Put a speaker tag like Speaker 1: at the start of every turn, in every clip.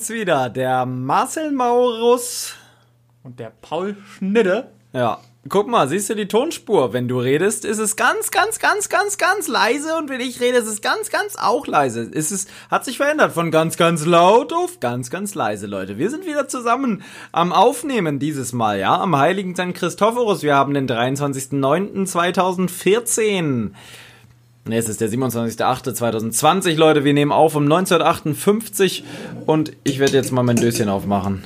Speaker 1: Sind's wieder. Der Marcel Maurus.
Speaker 2: Und der Paul Schnitte.
Speaker 1: Ja. Guck mal, siehst du die Tonspur? Wenn du redest, ist es ganz, ganz, ganz, ganz, ganz leise und wenn ich rede, ist es ganz, ganz auch leise. Ist es hat sich verändert von ganz, ganz laut auf ganz, ganz leise, Leute. Wir sind wieder zusammen am Aufnehmen dieses Mal, ja, am Heiligen St. Christophorus. Wir haben den 23.09.2014. Ne, es ist der 27.08.2020, Leute. Wir nehmen auf um 1958 und ich werde jetzt mal mein Döschen aufmachen.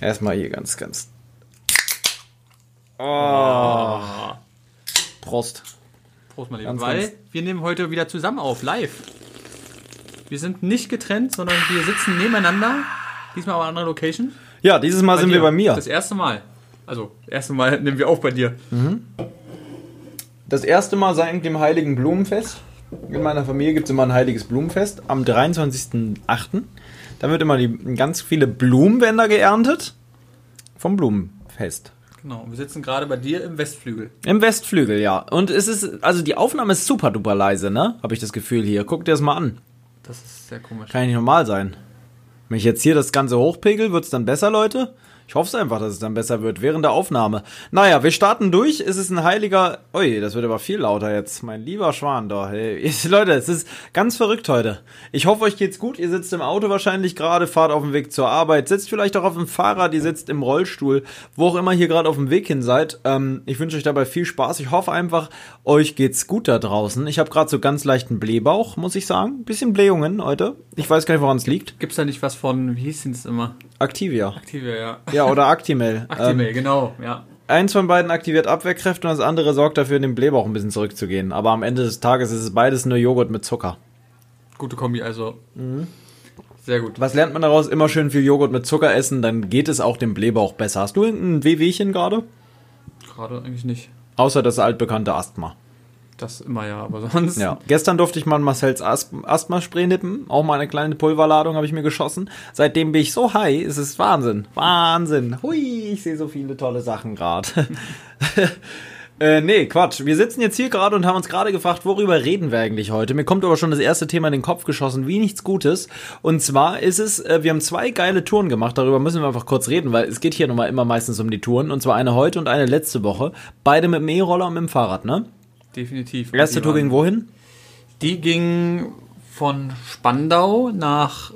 Speaker 1: Erstmal hier ganz, ganz. Oh. Prost.
Speaker 2: Prost, mein Lieber.
Speaker 1: Ganz,
Speaker 2: Weil
Speaker 1: ganz-
Speaker 2: wir nehmen heute wieder zusammen auf, live. Wir sind nicht getrennt, sondern wir sitzen nebeneinander. Diesmal aber an einer Location.
Speaker 1: Ja, dieses Mal sind
Speaker 2: dir.
Speaker 1: wir bei mir.
Speaker 2: Das erste Mal. Also, das erste Mal nehmen wir auf bei dir.
Speaker 1: Das erste Mal seit dem Heiligen Blumenfest. In meiner Familie gibt es immer ein heiliges Blumenfest am 23.08. Da wird immer die, ganz viele Blumenwender geerntet. Vom Blumenfest.
Speaker 2: Genau. Wir sitzen gerade bei dir im Westflügel.
Speaker 1: Im Westflügel, ja. Und es ist, also die Aufnahme ist super duper leise, ne? Habe ich das Gefühl hier. Guck dir das mal an.
Speaker 2: Das ist sehr komisch.
Speaker 1: Kann ja nicht normal sein. Wenn ich jetzt hier das Ganze hochpegel, wird's dann besser, Leute? Ich hoffe einfach, dass es dann besser wird während der Aufnahme. Naja, wir starten durch. Es ist ein heiliger. Ui, das wird aber viel lauter jetzt. Mein lieber Schwan da. Hey, Leute, es ist ganz verrückt heute. Ich hoffe, euch geht's gut. Ihr sitzt im Auto wahrscheinlich gerade, fahrt auf dem Weg zur Arbeit, sitzt vielleicht auch auf dem Fahrrad, ihr sitzt im Rollstuhl, wo auch immer ihr gerade auf dem Weg hin seid. Ähm, ich wünsche euch dabei viel Spaß. Ich hoffe einfach, euch geht's gut da draußen. Ich habe gerade so ganz leichten Blähbauch, muss ich sagen. Bisschen Blähungen heute. Ich weiß gar nicht, woran es liegt.
Speaker 2: Gibt's da nicht was von, wie hieß denn das immer?
Speaker 1: Activia.
Speaker 2: Activia, ja.
Speaker 1: Ja, oder Actimel.
Speaker 2: Actimel,
Speaker 1: Ähm,
Speaker 2: genau, ja.
Speaker 1: eins von beiden aktiviert Abwehrkräfte und das andere sorgt dafür, den Blähbauch ein bisschen zurückzugehen. Aber am Ende des Tages ist es beides nur Joghurt mit Zucker.
Speaker 2: Gute Kombi, also.
Speaker 1: Mhm.
Speaker 2: Sehr gut.
Speaker 1: Was lernt man daraus? Immer schön viel Joghurt mit Zucker essen, dann geht es auch dem Blähbauch besser. Hast du irgendein Wehwehchen gerade?
Speaker 2: Gerade eigentlich nicht.
Speaker 1: Außer das altbekannte Asthma.
Speaker 2: Das immer ja, aber sonst.
Speaker 1: Ja. Gestern durfte ich mal Marcells Asth Asthma-Spray nippen. Auch mal eine kleine Pulverladung habe ich mir geschossen. Seitdem bin ich so high, es ist Wahnsinn. Wahnsinn. Hui, ich sehe so viele tolle Sachen gerade. Äh, nee, Quatsch. Wir sitzen jetzt hier gerade und haben uns gerade gefragt, worüber reden wir eigentlich heute? Mir kommt aber schon das erste Thema in den Kopf geschossen, wie nichts Gutes. Und zwar ist es, äh, wir haben zwei geile Touren gemacht, darüber müssen wir einfach kurz reden, weil es geht hier nochmal immer meistens um die Touren. Und zwar eine heute und eine letzte Woche. Beide mit dem E-Roller und mit dem Fahrrad, ne?
Speaker 2: Definitiv.
Speaker 1: Erste
Speaker 2: Die
Speaker 1: Tour ging wohin?
Speaker 2: Die ging von Spandau nach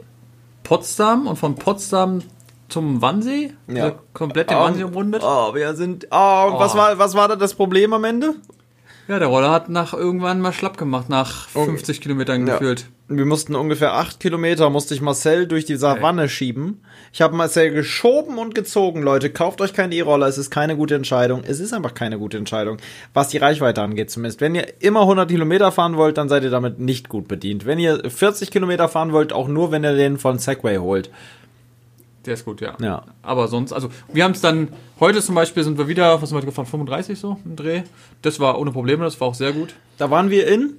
Speaker 2: Potsdam und von Potsdam zum Wannsee.
Speaker 1: Ja.
Speaker 2: Also komplett den Wannsee umrundet.
Speaker 1: Oh, wir sind. Oh, was
Speaker 2: Oh.
Speaker 1: war, was war da das Problem am Ende?
Speaker 2: Ja, der Roller hat nach irgendwann mal schlapp gemacht, nach 50 Kilometern
Speaker 1: Ja.
Speaker 2: gefühlt.
Speaker 1: Wir mussten ungefähr acht Kilometer, musste ich Marcel durch die Savanne schieben. Ich habe Marcel geschoben und gezogen, Leute. Kauft euch keinen E-Roller, es ist keine gute Entscheidung. Es ist einfach keine gute Entscheidung, was die Reichweite angeht zumindest. Wenn ihr immer 100 Kilometer fahren wollt, dann seid ihr damit nicht gut bedient. Wenn ihr 40 Kilometer fahren wollt, auch nur, wenn ihr den von Segway holt.
Speaker 2: Der ist gut, ja.
Speaker 1: Ja.
Speaker 2: Aber sonst, also wir haben es dann, heute zum Beispiel sind wir wieder, was sind wir heute gefahren, 35 so im Dreh. Das war ohne Probleme, das war auch sehr gut.
Speaker 1: Da waren wir in.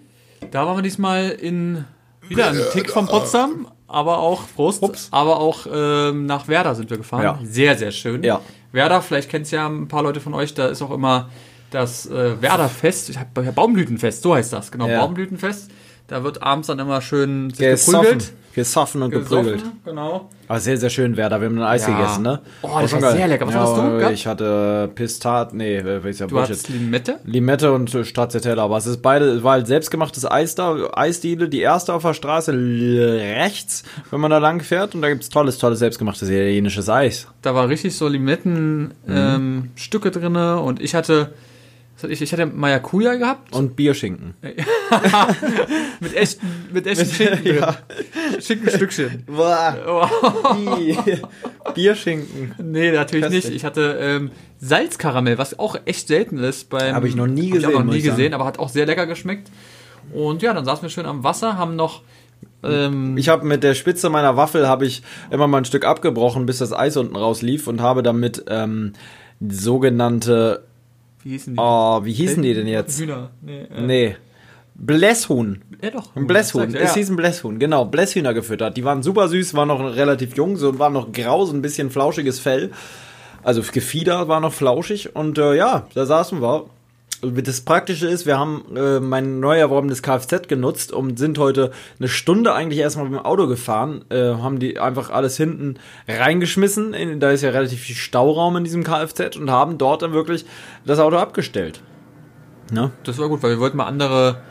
Speaker 2: Da waren wir diesmal in, wieder ein Tick von Potsdam, aber auch, Prost,
Speaker 1: Ups.
Speaker 2: aber auch ähm, nach Werder sind wir gefahren.
Speaker 1: Ja.
Speaker 2: Sehr, sehr schön.
Speaker 1: Ja.
Speaker 2: Werder, vielleicht kennt es ja ein paar Leute von euch, da ist auch immer das äh, Werderfest, ich hab, Baumblütenfest, so heißt das, genau,
Speaker 1: Ja.
Speaker 2: Baumblütenfest. Da wird abends dann immer schön sich
Speaker 1: Gesoffen.
Speaker 2: geprügelt.
Speaker 1: Gesoffen und geprügelt.
Speaker 2: Gesoffen, genau.
Speaker 1: Aber sehr, sehr schön, Werder. Wir haben ein Eis
Speaker 2: Ja.
Speaker 1: gegessen, ne?
Speaker 2: Oh, das war sehr lecker. Was hattest du gehabt?
Speaker 1: Ich hatte Pistat, nee, äh, ist ja
Speaker 2: Du
Speaker 1: Bullshit.
Speaker 2: hattest Limette?
Speaker 1: Limette und äh, Stracciatella, aber es ist beide, es war halt selbstgemachtes Eis da, Eisdiele, die erste auf der Straße rechts, wenn man da lang fährt und da gibt's tolles, tolles selbstgemachtes italienisches Eis.
Speaker 2: Da war richtig so Limettenstücke ähm, Stücke drinne und ich hatte ich, ich hatte Maracuja gehabt
Speaker 1: Und Bierschinken.
Speaker 2: mit echten, mit echten Schinken
Speaker 1: ja.
Speaker 2: Schinkenstückchen.
Speaker 1: Boah.
Speaker 2: Oh.
Speaker 1: Bierschinken.
Speaker 2: nee, natürlich
Speaker 1: Köstlich.
Speaker 2: nicht. Ich hatte ähm, Salzkaramell, was auch echt selten ist. Beim,
Speaker 1: Hab ich noch nie
Speaker 2: hab ich auch
Speaker 1: gesehen,
Speaker 2: noch nie gesehen, aber hat auch sehr lecker geschmeckt. Und ja, dann saßen wir schön am Wasser, haben noch ähm,
Speaker 1: Ich habe mit der Spitze meiner Waffel habe ich immer mal ein Stück abgebrochen, bis das Eis unten rauslief und habe damit ähm, sogenannte,
Speaker 2: wie hießen die?
Speaker 1: oh, wie hießen die denn jetzt?
Speaker 2: Hühner. Nee, äh,
Speaker 1: Nee. Blässhuhn.
Speaker 2: Ja, doch.
Speaker 1: Ein Blässhuhn.
Speaker 2: Sag's,
Speaker 1: Es
Speaker 2: ja.
Speaker 1: hieß ein Blässhuhn, genau. Blässhühner gefüttert. Die waren super süß, waren noch relativ jung, so waren noch grau, so ein bisschen flauschiges Fell. Also Gefieder war noch flauschig und äh, ja, da saßen wir. Das Praktische ist, wir haben äh, mein neu erworbenes Kfz genutzt und sind heute eine Stunde eigentlich erstmal mit dem Auto gefahren, äh, haben die einfach alles hinten reingeschmissen, in, da ist ja relativ viel Stauraum in diesem Kfz und haben dort dann wirklich das Auto abgestellt. Ne?
Speaker 2: Das war gut, weil wir wollten mal andere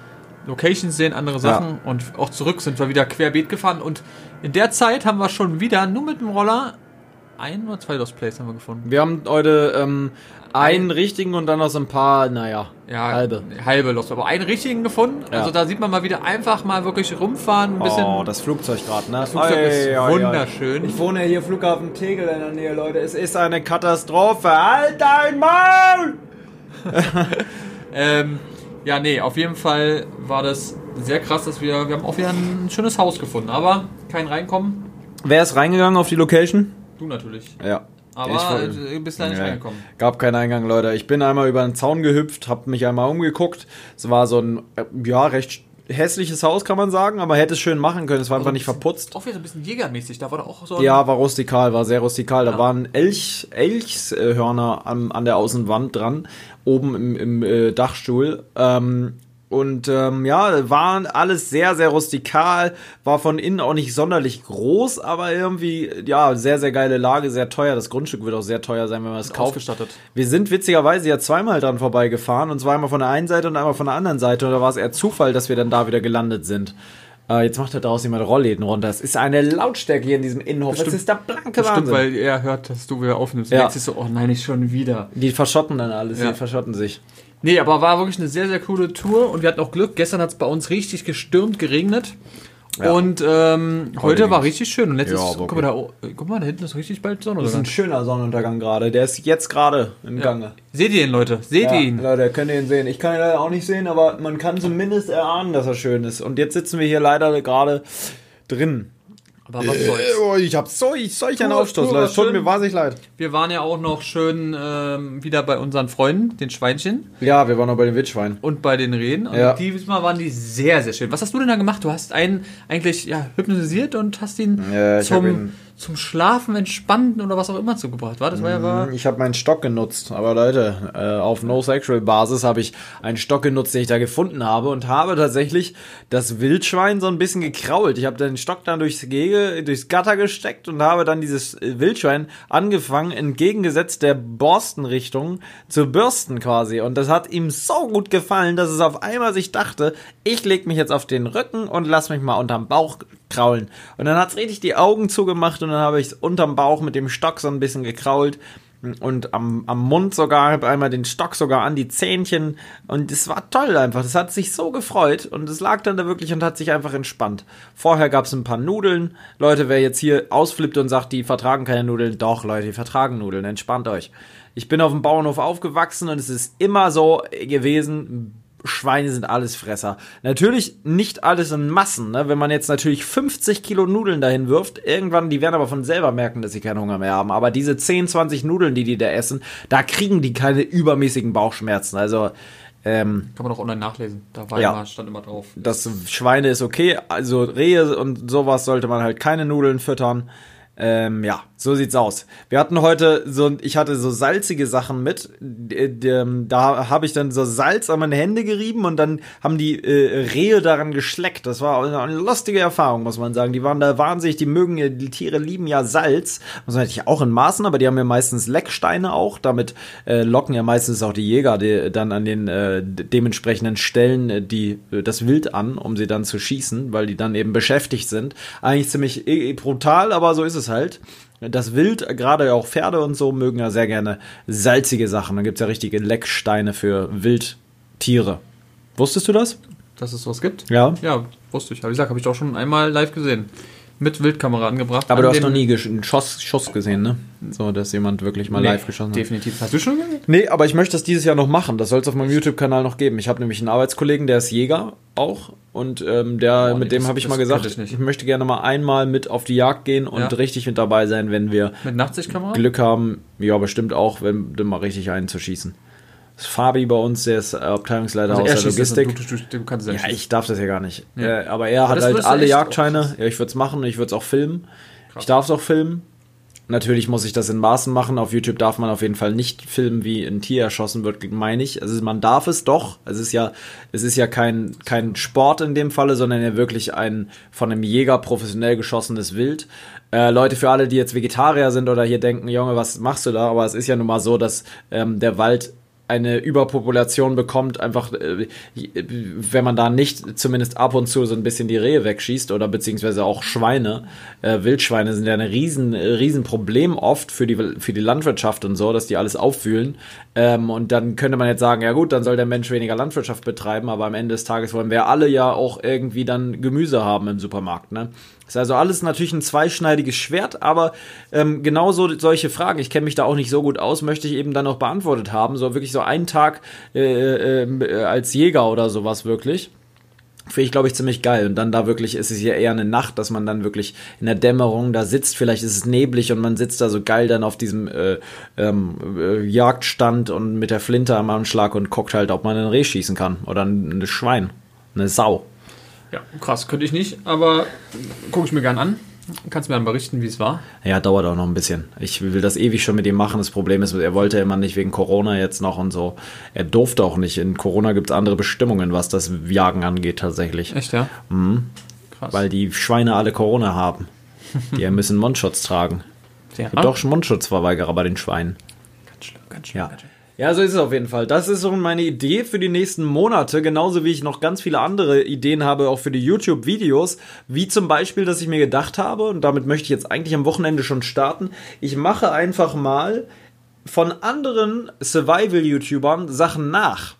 Speaker 2: Locations sehen, andere Sachen und auch zurück sind wir wieder querbeet gefahren und in der Zeit haben wir schon wieder nur mit dem Roller ein oder zwei Lost Plays haben wir gefunden.
Speaker 1: Wir haben heute ähm, einen richtigen und dann noch so ein paar, naja,
Speaker 2: Ja,
Speaker 1: halbe.
Speaker 2: Halbe Lost, aber einen richtigen gefunden.
Speaker 1: Ja.
Speaker 2: Also da sieht man mal wieder einfach mal wirklich rumfahren, ein bisschen.
Speaker 1: Oh, das Flugzeug gerade, ne? Das
Speaker 2: Flugzeug ist wunderschön.
Speaker 1: Ich wohne ja hier Flughafen Tegel in der Nähe, Leute. Es ist eine Katastrophe. Halt dein Maul!
Speaker 2: Ähm, ja, nee, auf jeden Fall war das sehr krass, dass wir, wir haben auch wieder ein schönes Haus gefunden, aber kein Reinkommen.
Speaker 1: Wer ist reingegangen auf die Location?
Speaker 2: Du natürlich.
Speaker 1: Ja.
Speaker 2: Aber
Speaker 1: Ich
Speaker 2: äh, bist da nicht reingekommen.
Speaker 1: Gab keinen Eingang, Leute. Ich bin einmal über den Zaun gehüpft, hab mich einmal umgeguckt. Es war so ein, äh, ja, recht hässliches Haus, kann man sagen, aber hätte es schön machen können. Es war einfach nicht verputzt.
Speaker 2: Auch wieder so ein bisschen jägermäßig, da war doch auch so
Speaker 1: Ja, war rustikal, war sehr rustikal. Da
Speaker 2: Ja.
Speaker 1: waren Elch, Elchshörner an, an der Außenwand dran, oben im, im äh, Dachstuhl. Ähm, und ähm, ja, waren alles sehr, sehr rustikal, war von innen auch nicht sonderlich groß, aber irgendwie, ja, sehr, sehr geile Lage, sehr teuer. Das Grundstück wird auch sehr teuer sein, wenn man es kauft.
Speaker 2: ausgestattet.
Speaker 1: Wir sind witzigerweise ja zweimal dran vorbeigefahren und zwar einmal von der einen Seite und einmal von der anderen Seite. Und da war es eher Zufall, dass wir dann da wieder gelandet sind. Äh, jetzt macht da draußen jemand Rollläden runter. Es ist eine Lautstärke hier in diesem Innenhof. Es ist der blanke
Speaker 2: Stimmt,
Speaker 1: Wahnsinn.
Speaker 2: weil er hört, dass du wieder aufnimmst.
Speaker 1: Ja.
Speaker 2: Und jetzt ist so, oh nein, nicht schon wieder.
Speaker 1: die verschotten dann alles,
Speaker 2: Ja.
Speaker 1: die verschotten sich.
Speaker 2: Nee, aber war wirklich eine sehr, sehr coole Tour und wir hatten auch Glück. Gestern hat es bei uns richtig gestürmt, geregnet.
Speaker 1: Ja.
Speaker 2: Und ähm, heute, war richtig schön. Und letztes,
Speaker 1: Ja,
Speaker 2: guck, mal da, oh, guck mal, da hinten ist richtig bald Sonne.
Speaker 1: Das ist ein schöner Sonnenuntergang gerade. Der ist jetzt gerade im Gange.
Speaker 2: Seht ihr ihn, Leute? Seht
Speaker 1: Ja,
Speaker 2: ihr ihn?
Speaker 1: Leute, könnt ihr ihn sehen. Ich kann ihn leider auch nicht sehen, aber man kann zumindest erahnen, dass er schön ist. Und jetzt sitzen wir hier leider gerade drin.
Speaker 2: Aber was soll's.
Speaker 1: Oh, ich hab so, ich, solch einen Aufstoß, Leute. tut mir wahnsinnig leid.
Speaker 2: Wir waren ja auch noch schön ähm, wieder bei unseren Freunden, den Schweinchen
Speaker 1: Ja, wir waren noch bei den Wildschweinen.
Speaker 2: und bei den Rehen. Und
Speaker 1: Ja.
Speaker 2: diesmal waren die sehr, sehr schön. Was hast du denn da gemacht? Du hast einen eigentlich ja, hypnotisiert und hast ihn
Speaker 1: Ja,
Speaker 2: zum,
Speaker 1: ihn-
Speaker 2: zum Schlafen, Entspannen oder was auch immer zugebracht. War das war ja war,
Speaker 1: Ich habe meinen Stock genutzt, aber Leute, äh, auf No-Sexual-Basis habe ich einen Stock genutzt, den ich da gefunden habe und habe tatsächlich das Wildschwein so ein bisschen gekrault. Ich habe den Stock dann durchs Gehege, durchs Gatter gesteckt und habe dann dieses äh, Wildschwein angefangen, entgegengesetzt der Borstenrichtung zu bürsten quasi. Und das hat ihm so gut gefallen, dass es auf einmal sich dachte, ich leg mich jetzt auf den Rücken und lass mich mal unterm Bauch kraulen. Und dann hat's richtig die Augen zugemacht und dann habe ich unterm Bauch mit dem Stock so ein bisschen gekrault und am, am Mund sogar, habe einmal den Stock sogar an die Zähnchen und es war toll einfach. Das hat sich so gefreut und es lag dann da wirklich und hat sich einfach entspannt. Vorher gab's ein paar Nudeln. Leute, wer jetzt hier ausflippt und sagt, die vertragen keine Nudeln, doch Leute, die vertragen Nudeln, entspannt euch. Ich bin auf dem Bauernhof aufgewachsen und es ist immer so gewesen, Schweine sind alles Fresser. Natürlich nicht alles in Massen. Ne? Wenn man jetzt natürlich 50 Kilo Nudeln dahin wirft, irgendwann, die werden aber von selber merken, dass sie keinen Hunger mehr haben. Aber diese 10, 20 Nudeln, die die da essen, da kriegen die keine übermäßigen Bauchschmerzen. Also ähm,
Speaker 2: kann man auch online nachlesen. Da war
Speaker 1: Ja.
Speaker 2: immer, stand immer drauf.
Speaker 1: das Schweine ist okay. Also Rehe und sowas sollte man halt keine Nudeln füttern. Ähm, ja, so sieht's aus. Wir hatten heute so, ich hatte so salzige Sachen mit. D- Da habe ich dann so Salz an meine Hände gerieben und dann haben die äh, Rehe daran geschleckt. Das war eine lustige Erfahrung, muss man sagen. Die waren da wahnsinnig, die mögen, die Tiere lieben ja Salz. Muss man natürlich auch in Maßen, aber die haben ja meistens Lecksteine auch. Damit äh, locken ja meistens auch die Jäger die, dann an den äh, dementsprechenden Stellen die, das Wild an, um sie dann zu schießen, weil die dann eben beschäftigt sind. Eigentlich ziemlich brutal, aber so ist es halt. Das Wild, gerade auch Pferde und so, mögen ja sehr gerne salzige Sachen. Da gibt's ja richtige Lecksteine für Wildtiere. Wusstest du das?
Speaker 2: Dass es sowas gibt?
Speaker 1: Ja.
Speaker 2: Ja, wusste ich. Wie gesagt, habe ich auch schon einmal live gesehen. Mit Wildkamera angebracht.
Speaker 1: Aber
Speaker 2: An
Speaker 1: du hast noch nie einen Schuss, Schuss gesehen, ne? So, dass jemand wirklich mal
Speaker 2: Nee,
Speaker 1: live geschossen hat.
Speaker 2: Definitiv. Hast du schon gesehen?
Speaker 1: Nee, aber ich möchte das dieses Jahr noch machen. Das soll es auf meinem YouTube-Kanal noch geben. Ich habe nämlich einen Arbeitskollegen, der ist Jäger auch. Und ähm, der,
Speaker 2: Oh, nee,
Speaker 1: mit dem habe ich mal gesagt,
Speaker 2: ich
Speaker 1: ich, möchte gerne mal einmal mit auf die Jagd gehen und
Speaker 2: Ja.
Speaker 1: richtig mit dabei sein, wenn wir? Glück haben. Ja, bestimmt auch, wenn mal richtig einen zu schießen. Fabi bei uns, der ist äh, Abteilungsleiter
Speaker 2: Also
Speaker 1: aus
Speaker 2: er
Speaker 1: der
Speaker 2: das,
Speaker 1: Logistik.
Speaker 2: Du, du, du kannst ja schießen.
Speaker 1: ich darf das ja gar nicht.
Speaker 2: Ja.
Speaker 1: Äh, aber er hat
Speaker 2: das
Speaker 1: halt alle Jagdscheine. Ja, ich würde es machen, ich würde es auch filmen. Ich darf es auch filmen. Natürlich muss ich das in Maßen machen. Auf YouTube darf man auf jeden Fall nicht filmen, wie ein Tier erschossen wird, meine ich. Also man darf es doch. Es ist ja, es ist ja kein, kein Sport in dem Falle, sondern ja wirklich ein von einem Jäger professionell geschossenes Wild. Äh, Leute, für alle, die jetzt Vegetarier sind oder hier denken, Junge, was machst du da? Aber es ist ja nun mal so, dass ähm, der Wald eine Überpopulation bekommt, einfach äh, wenn man da nicht zumindest ab und zu so ein bisschen die Rehe wegschießt oder beziehungsweise auch Schweine, äh, Wildschweine sind ja ein riesen, riesen Problem oft für die, für die Landwirtschaft und so, dass die alles auffühlen. Ähm, und dann könnte man jetzt sagen, ja gut, dann soll der Mensch weniger Landwirtschaft betreiben, aber am Ende des Tages wollen wir alle ja auch irgendwie dann Gemüse haben im Supermarkt, ne? Ist also alles natürlich ein zweischneidiges Schwert, aber ähm, genauso solche Fragen, ich kenne mich da auch nicht so gut aus, möchte ich eben dann auch beantwortet haben. So wirklich so einen Tag äh, äh, als Jäger oder sowas wirklich. Finde ich, glaube ich, ziemlich geil. Und dann da wirklich ist es ja eher eine Nacht, dass man dann wirklich in der Dämmerung da sitzt. Vielleicht ist es neblig und man sitzt da so geil dann auf diesem äh, ähm, äh, Jagdstand und mit der Flinte am Anschlag und guckt halt, ob man ein Reh schießen kann. Oder ein, ein Schwein. Eine Sau.
Speaker 2: Ja, krass, könnte ich nicht, aber gucke ich mir gern an. Kannst mir dann berichten, wie es war?
Speaker 1: Ja, dauert auch noch ein bisschen. Ich will das ewig schon mit ihm machen. Das Problem ist, er wollte immer nicht wegen Corona jetzt noch und so. Er durfte auch nicht. In Corona gibt es andere Bestimmungen, was das Jagen angeht tatsächlich.
Speaker 2: Echt, ja?
Speaker 1: Mhm. Krass. Weil die Schweine alle Corona haben. Die müssen Mundschutz tragen. Ja. Doch Mundschutzverweigerer bei den Schweinen.
Speaker 2: Ganz schlimm, ganz schlimm.
Speaker 1: Ja.
Speaker 2: Ganz schlimm.
Speaker 1: Ja, so ist es auf jeden Fall. Das ist so meine Idee für die nächsten Monate, genauso wie ich noch ganz viele andere Ideen habe, auch für die YouTube-Videos, wie zum Beispiel, dass ich mir gedacht habe, und damit möchte ich jetzt eigentlich am Wochenende schon starten, ich mache einfach mal von anderen Survival-YouTubern Sachen nach.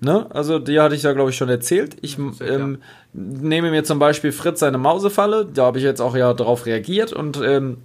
Speaker 1: Ne? Also, die hatte ich ja, glaube ich, schon erzählt. Ich ähm, nehme mir zum Beispiel Fritz seine Mausefalle, da habe ich jetzt auch ja darauf reagiert und ähm,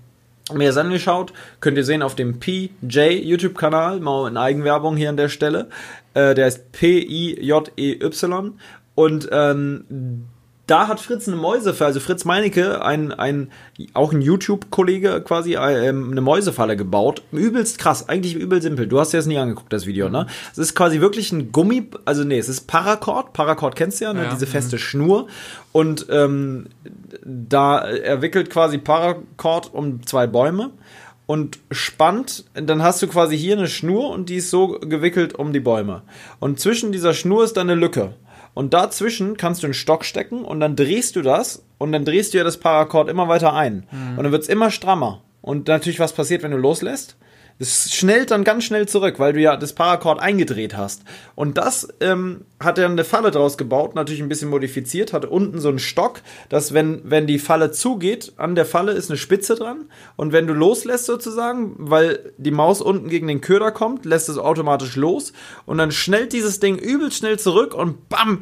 Speaker 1: mir das angeschaut, könnt ihr sehen auf dem PJ YouTube-Kanal, mal in Eigenwerbung hier an der Stelle. Äh, der ist P-I-J-E-Y. Und ähm, da hat Fritz eine Mäusefalle, also Fritz Meinecke, ein, ein, auch ein YouTube-Kollege quasi, äh, eine Mäusefalle gebaut. Übelst krass, eigentlich übel simpel. Du hast dir das nie angeguckt, das Video, ne? Es ist quasi wirklich ein Gummi, also nee, es ist Paracord. Paracord kennst du ja, ne?
Speaker 2: Ja,
Speaker 1: Diese
Speaker 2: mhm.
Speaker 1: feste Schnur. Und ähm, da er wickelt quasi Paracord um zwei Bäume und spannt, dann hast du quasi hier eine Schnur und die ist so gewickelt um die Bäume. Und zwischen dieser Schnur ist dann eine Lücke. Und dazwischen kannst du einen Stock stecken und dann drehst du das und dann drehst du ja das Paracord immer weiter ein. Und dann wird es immer strammer. Und natürlich, was passiert, wenn du loslässt? Es schnellt dann ganz schnell zurück, weil du ja das Paracord eingedreht hast. Und das ähm, hat er eine Falle draus gebaut, natürlich ein bisschen modifiziert, hat unten so einen Stock, dass wenn, wenn die Falle zugeht, an der Falle ist eine Spitze dran. Und wenn du loslässt sozusagen, weil die Maus unten gegen den Köder kommt, lässt es automatisch los. Und dann schnellt dieses Ding übelst schnell zurück und bam,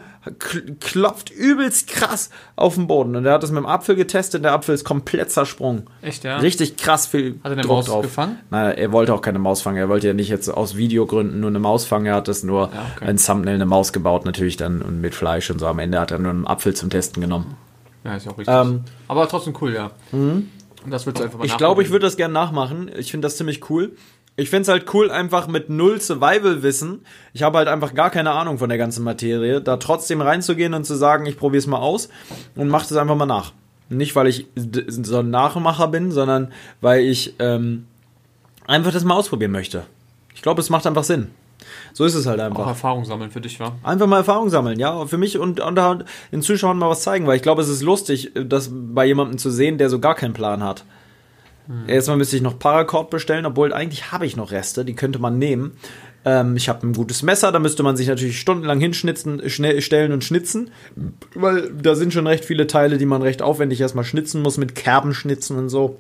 Speaker 1: klopft übelst krass auf den Boden. Und er hat das mit dem Apfel getestet, der Apfel ist komplett zersprungen.
Speaker 2: Echt, ja?
Speaker 1: Richtig krass viel
Speaker 2: Hat er eine
Speaker 1: Druck
Speaker 2: Maus
Speaker 1: drauf.
Speaker 2: gefangen?
Speaker 1: Nein, er wollte auch keine Maus fangen. Er wollte ja nicht jetzt aus Videogründen nur eine Maus fangen. Er hat das nur
Speaker 2: Ja, okay.
Speaker 1: ein Thumbnail, eine Maus gebaut, natürlich dann und mit Fleisch und so. Am Ende hat er nur einen Apfel zum Testen genommen.
Speaker 2: Ja, ist ja auch richtig.
Speaker 1: Ähm,
Speaker 2: Aber trotzdem cool, ja. Und das würdest du einfach mal
Speaker 1: ich glaube, ich würde das gerne nachmachen. Ich finde das ziemlich cool. Ich finde es halt cool, einfach mit null Survival-Wissen. Ich habe halt einfach gar keine Ahnung von der ganzen Materie. Da trotzdem reinzugehen und zu sagen, ich probiere es mal aus und mache das einfach mal nach. Nicht, weil ich so ein Nachmacher bin, sondern weil ich ähm, einfach das mal ausprobieren möchte. Ich glaube, es macht einfach Sinn. So ist es halt
Speaker 2: auch
Speaker 1: einfach.
Speaker 2: Erfahrung sammeln für dich, war.
Speaker 1: Einfach mal Erfahrung sammeln, ja, für mich und, und den Zuschauern mal was zeigen, weil ich glaube, es ist lustig, das bei jemandem zu sehen, der so gar keinen Plan hat. Erstmal müsste ich noch Paracord bestellen, obwohl eigentlich habe ich noch Reste, die könnte man nehmen. Ähm, ich habe ein gutes Messer, da müsste man sich natürlich stundenlang hinschnitzen, stellen und schnitzen, weil da sind schon recht viele Teile, die man recht aufwendig erstmal schnitzen muss, mit Kerben schnitzen und so.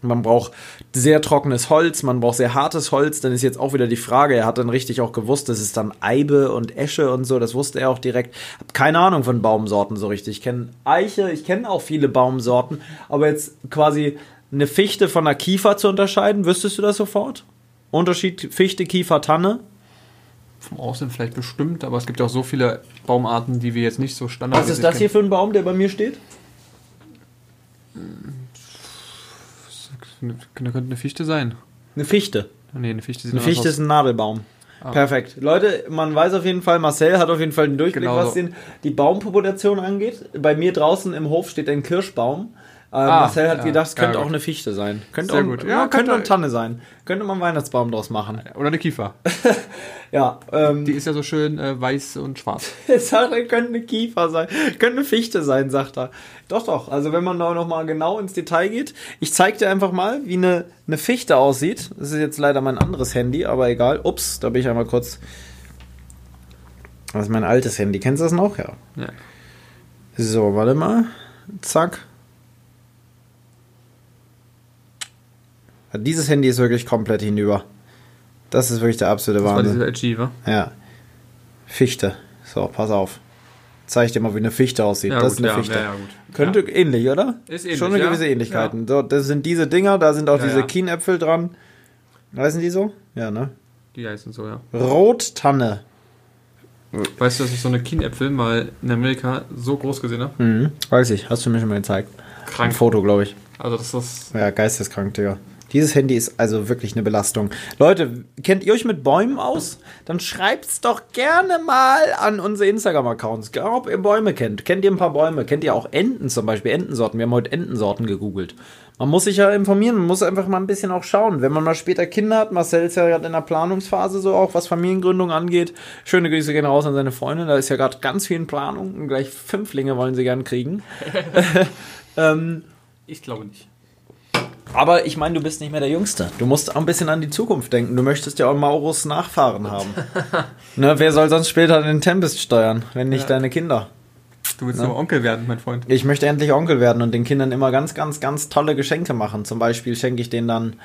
Speaker 1: Man braucht sehr trockenes Holz, man braucht sehr hartes Holz. Dann ist jetzt auch wieder die Frage, er hat dann richtig auch gewusst, das ist dann Eibe und Esche und so, das wusste er auch direkt. Hab keine Ahnung von Baumsorten so richtig. Ich kenne Eiche, ich kenne auch viele Baumsorten, aber jetzt quasi eine Fichte von einer Kiefer zu unterscheiden, wüsstest du das sofort? Unterschied Fichte, Kiefer, Tanne?
Speaker 2: Vom Aussehen vielleicht bestimmt, aber es gibt ja auch so viele Baumarten, die wir jetzt nicht so
Speaker 1: Was
Speaker 2: standardmäßig
Speaker 1: ist das hier für ein Baum, der bei mir steht?
Speaker 2: kennen. Könnte eine Fichte sein.
Speaker 1: Eine Fichte.
Speaker 2: Nee, eine Fichte
Speaker 1: Eine Fichte ist ein Nadelbaum.
Speaker 2: Ah.
Speaker 1: Perfekt. Leute, man weiß auf jeden Fall, Marcel hat auf jeden Fall den Durchblick,
Speaker 2: Genau
Speaker 1: was
Speaker 2: so.
Speaker 1: den, die Baumpopulation angeht. Bei mir draußen im Hof steht ein Kirschbaum. Äh,
Speaker 2: Ah,
Speaker 1: Marcel hat
Speaker 2: ja.
Speaker 1: gedacht, es könnte
Speaker 2: Ja,
Speaker 1: auch eine Fichte sein. Könnte
Speaker 2: Sehr
Speaker 1: auch,
Speaker 2: gut.
Speaker 1: Ja,
Speaker 2: Ja,
Speaker 1: könnte auch eine Tanne sein. Könnte man einen Weihnachtsbaum draus machen.
Speaker 2: Oder eine Kiefer.
Speaker 1: Ja, ähm,
Speaker 2: Die ist ja so schön äh, weiß und schwarz.
Speaker 1: Sagt, er könnte eine Kiefer sein, könnte eine Fichte sein, sagt er. Doch, doch. Also wenn man da noch mal genau ins Detail geht, ich zeig dir einfach mal, wie eine, eine Fichte aussieht. Das ist jetzt leider mein anderes Handy, aber egal. Ups, da bin ich einmal kurz. Das ist mein altes Handy. Kennst du das noch? Ja.
Speaker 2: Ja.
Speaker 1: So, warte mal. Zack. Dieses Handy ist wirklich komplett hinüber. Das ist wirklich der absolute
Speaker 2: Das war
Speaker 1: Wahnsinn.
Speaker 2: diese LG, wa?
Speaker 1: Ja. Fichte. So, pass auf. Zeig dir mal, wie eine Fichte aussieht. das ist eine
Speaker 2: ja,
Speaker 1: Fichte.
Speaker 2: Ja, ja, gut.
Speaker 1: Könnte ähnlich, oder?
Speaker 2: Ist ähnlich,
Speaker 1: Schon eine
Speaker 2: ja.
Speaker 1: gewisse Ähnlichkeiten. So, das sind diese Dinger, da sind auch
Speaker 2: Ja,
Speaker 1: diese
Speaker 2: ja.
Speaker 1: Kienäpfel dran. Heißen die so? Ja, ne?
Speaker 2: Die heißen so, ja.
Speaker 1: Rottanne.
Speaker 2: Weißt du, dass ich so eine Kienäpfel mal in Amerika so groß gesehen habe?
Speaker 1: Mhm. Weiß ich, hast du mir schon mal gezeigt. Ein
Speaker 2: Krank.
Speaker 1: Foto, glaube ich.
Speaker 2: Also das ist.
Speaker 1: Ja, geisteskrank, Digga. Dieses Handy ist also wirklich eine Belastung. Leute, kennt ihr euch mit Bäumen aus? Dann schreibt's doch gerne mal an unsere Instagram-Accounts, ob ihr Bäume kennt. Kennt ihr ein paar Bäume? Kennt ihr auch Enten zum Beispiel? Entensorten. Wir haben heute Entensorten gegoogelt. Man muss sich ja informieren, man muss einfach mal ein bisschen auch schauen. Wenn man mal später Kinder hat, Marcel ist ja gerade in der Planungsphase so auch, was Familiengründung angeht. Schöne Grüße gehen raus an seine Freundin, da ist ja gerade ganz viel in Planung. Und gleich Fünflinge wollen sie gern kriegen. ähm,
Speaker 2: Ich glaube nicht.
Speaker 1: Aber ich meine, du bist nicht mehr der Jüngste. Du musst auch ein bisschen an die Zukunft denken. Du möchtest ja auch Maurus Nachfahren haben. ne, wer soll sonst später den Tempest steuern, wenn nicht
Speaker 2: Ja.
Speaker 1: deine Kinder?
Speaker 2: Du willst nur Onkel werden, mein Freund.
Speaker 1: Ich möchte endlich Onkel werden und den Kindern immer ganz, ganz, ganz tolle Geschenke machen. Zum Beispiel schenke ich denen dann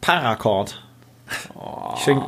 Speaker 1: Paracord. Ich schenke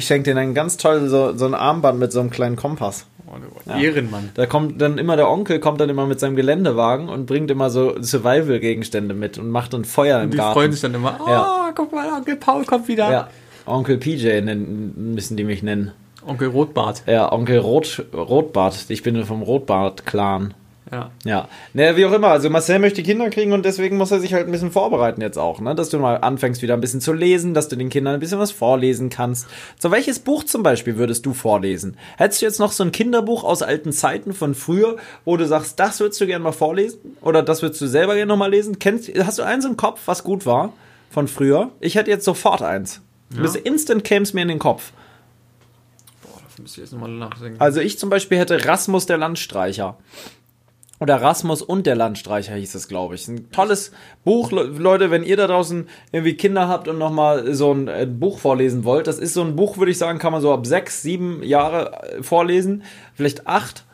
Speaker 1: schenk denen dann ganz toll so, so ein Armband mit so einem kleinen Kompass.
Speaker 2: Du Ehrenmann.
Speaker 1: Da kommt dann immer der Onkel, kommt dann immer mit seinem Geländewagen und bringt immer so Survival-Gegenstände mit und macht dann Feuer im
Speaker 2: Die
Speaker 1: Garten.
Speaker 2: freuen sich dann immer. Oh,
Speaker 1: Ja.
Speaker 2: guck mal, Onkel Paul kommt wieder.
Speaker 1: Ja, Onkel PJ nennen, müssen die mich nennen.
Speaker 2: Onkel Rotbart.
Speaker 1: Ja, Onkel Rot, Rotbart. Ich bin vom Rotbart-Clan.
Speaker 2: Ja.
Speaker 1: Ja. Ne, wie auch immer. Also Marcel möchte Kinder kriegen und deswegen muss er sich halt ein bisschen vorbereiten jetzt auch, ne? Dass du mal anfängst wieder ein bisschen zu lesen, dass du den Kindern ein bisschen was vorlesen kannst. So, welches Buch zum Beispiel würdest du vorlesen? Hättest du jetzt noch so ein Kinderbuch aus alten Zeiten von früher, wo du sagst, das würdest du gerne mal vorlesen? Oder das würdest du selber gerne nochmal lesen? Kennst, hast du eins im Kopf, was gut war von früher? Ich hätte jetzt sofort eins. Das instant käme es mir in den Kopf.
Speaker 2: Boah, dafür müsste ich jetzt nochmal nachdenken.
Speaker 1: Also ich zum Beispiel hätte Rasmus der Landstreicher. Oder Rasmus und der Landstreicher hieß es, glaube ich. Ein tolles Buch, Le- Leute, wenn ihr da draußen irgendwie Kinder habt und nochmal so ein äh, Buch vorlesen wollt. Das ist so ein Buch, würde ich sagen, kann man so ab sechs, sieben Jahre äh, vorlesen. Vielleicht acht.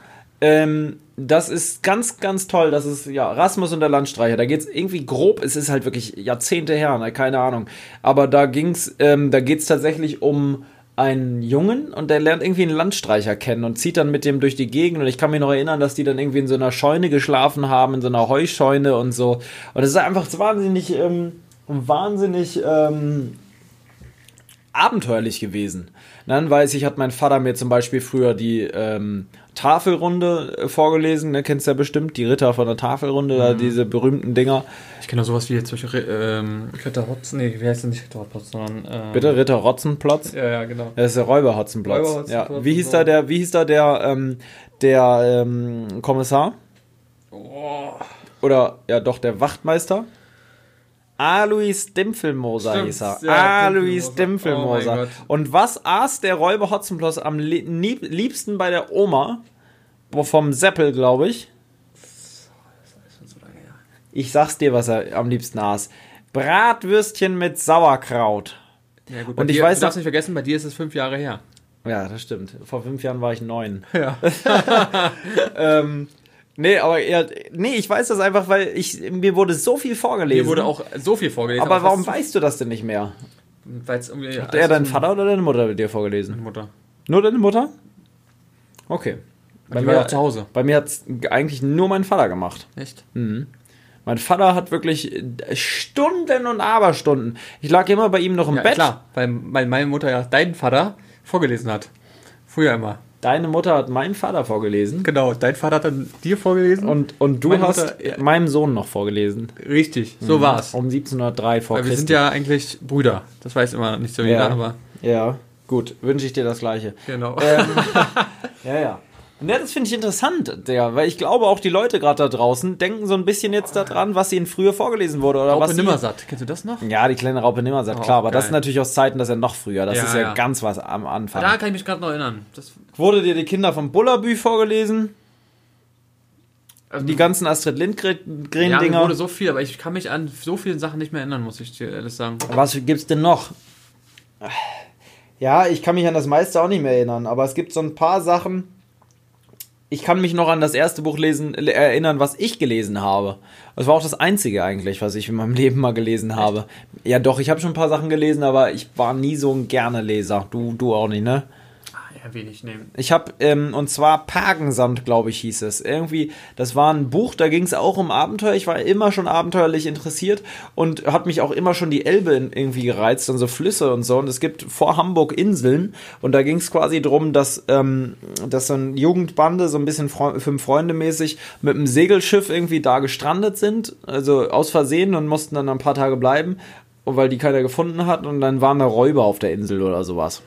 Speaker 1: Ähm, das ist ganz, ganz toll. Das ist, ja, Rasmus und der Landstreicher. Da geht's irgendwie grob, es ist halt wirklich Jahrzehnte her, ne? keine Ahnung. Aber da ging's, ähm, da geht's tatsächlich um einen Jungen und der lernt irgendwie einen Landstreicher kennen und zieht dann mit dem durch die Gegend. Und ich kann mich noch erinnern, dass die dann irgendwie in so einer Scheune geschlafen haben, in so einer Heuscheune und so. Und das ist einfach wahnsinnig, ähm, wahnsinnig, ähm, abenteuerlich gewesen. Dann weiß ich, hat mein Vater mir zum Beispiel früher die ähm, Tafelrunde äh, vorgelesen, ne, kennst du ja bestimmt, die Ritter von der Tafelrunde, da diese berühmten Dinger.
Speaker 2: Ich kenne sowas wie jetzt solche ähm, Ritter Hotz. Nee, wie heißt denn nicht Ritter Hotz, sondern. Ähm,
Speaker 1: Bitte, Ritter Rotzenplotz.
Speaker 2: Ja, ja, genau.
Speaker 1: Das ist der Räuberhotzenplotz.
Speaker 2: Räuberhotzenplotz,
Speaker 1: Ja. Wie hieß da der, wie hieß da der, ähm, der ähm, Kommissar?
Speaker 2: Oh,
Speaker 1: Oder ja doch der Wachtmeister? Alois Dimpfelmoser
Speaker 2: Stimmt,
Speaker 1: hieß er.
Speaker 2: ja,
Speaker 1: Alois
Speaker 2: Dimpfelmoser. Oh
Speaker 1: Dimpfelmoser.
Speaker 2: mein Gott.
Speaker 1: Und was aß der Räuber Hotzenplotz am li lieb liebsten bei der Oma? Vom Seppel, glaube ich. Ich sag's dir, was er am liebsten aß. Bratwürstchen mit Sauerkraut.
Speaker 2: ja, gut.
Speaker 1: Und ich
Speaker 2: dir,
Speaker 1: weiß
Speaker 2: du darfst nicht vergessen, bei dir ist es fünf Jahre her.
Speaker 1: Ja, das stimmt. Vor fünf Jahren war ich neun.
Speaker 2: Ja.
Speaker 1: ähm, nee, aber eher, nee, ich weiß das einfach, weil ich, mir wurde so viel vorgelesen.
Speaker 2: Mir wurde auch so viel vorgelesen.
Speaker 1: aber warum
Speaker 2: fast
Speaker 1: weißt du das denn nicht mehr?
Speaker 2: Weil es irgendwie.
Speaker 1: Hat er dein Vater oder deine Mutter dir vorgelesen?
Speaker 2: Mutter.
Speaker 1: Nur deine Mutter? Okay.
Speaker 2: Bei mir auch zu Hause.
Speaker 1: Bei mir hat's eigentlich nur mein Vater gemacht.
Speaker 2: Echt?
Speaker 1: Mein Vater hat wirklich Stunden und Aberstunden. Ich lag immer bei ihm noch im
Speaker 2: Ja,
Speaker 1: Bett.
Speaker 2: klar. Weil, weil meine Mutter ja deinen Vater vorgelesen hat. Früher immer.
Speaker 1: Deine Mutter hat meinen Vater vorgelesen.
Speaker 2: Genau, dein Vater hat dann dir vorgelesen.
Speaker 1: Und, und du
Speaker 2: Meine
Speaker 1: hast
Speaker 2: Mutter,
Speaker 1: meinem Sohn noch vorgelesen.
Speaker 2: Richtig, so war's.
Speaker 1: Um 1703 vor
Speaker 2: Weil wir sind ja eigentlich Brüder. Das weiß immer nicht so jeder,
Speaker 1: ja,
Speaker 2: aber
Speaker 1: ja, gut, wünsche ich dir das Gleiche.
Speaker 2: genau.
Speaker 1: Ähm, ja, ja. Ne, das finde ich interessant, der, weil ich glaube auch die Leute gerade da draußen denken so ein bisschen jetzt daran, was ihnen früher vorgelesen wurde oder
Speaker 2: Raupe
Speaker 1: was
Speaker 2: Nimmersatt, kennst du das noch?
Speaker 1: Ja, die kleine Raupe Nimmersatt,
Speaker 2: Oh,
Speaker 1: klar, aber das
Speaker 2: geil.
Speaker 1: ist natürlich aus Zeiten, das ist ja noch früher. Das
Speaker 2: Ja,
Speaker 1: ist ja,
Speaker 2: ja.
Speaker 1: ganz was am Anfang.
Speaker 2: Da kann ich mich gerade noch erinnern. Das,
Speaker 1: Wurde dir die Kinder vom Bullabü vorgelesen?
Speaker 2: also
Speaker 1: Die ganzen Astrid
Speaker 2: ja, mir
Speaker 1: Lindgren-Dinger?
Speaker 2: wurde so viel, aber ich kann mich an so viele Sachen nicht mehr erinnern, muss ich dir ehrlich sagen.
Speaker 1: was gibt's denn noch? Ja, ich kann mich an das meiste auch nicht mehr erinnern, aber es gibt so ein paar Sachen. Ich kann mich noch an das erste Buch lesen, erinnern, was ich gelesen habe. Das war auch das einzige eigentlich, was ich in meinem Leben mal gelesen habe. Ja, doch, ich habe schon ein paar Sachen gelesen, aber ich war nie so ein gerne Leser. Du, du auch nicht, ne?
Speaker 2: Ja, wenig nehmen.
Speaker 1: Ich habe, ähm, und zwar Pagensand, glaube ich, hieß es. Irgendwie, das war ein Buch, da ging es auch um Abenteuer. Ich war immer schon abenteuerlich interessiert und hat mich auch immer schon die Elbe irgendwie gereizt und so Flüsse und so. Und es gibt vor Hamburg Inseln und da ging es quasi drum, dass, ähm, dass so eine Jugendbande, so ein bisschen Fre fünf Freunde mäßig, mit einem Segelschiff irgendwie da gestrandet sind, also aus Versehen und mussten dann ein paar Tage bleiben, weil die keiner gefunden hat und dann waren da Räuber auf der Insel oder sowas.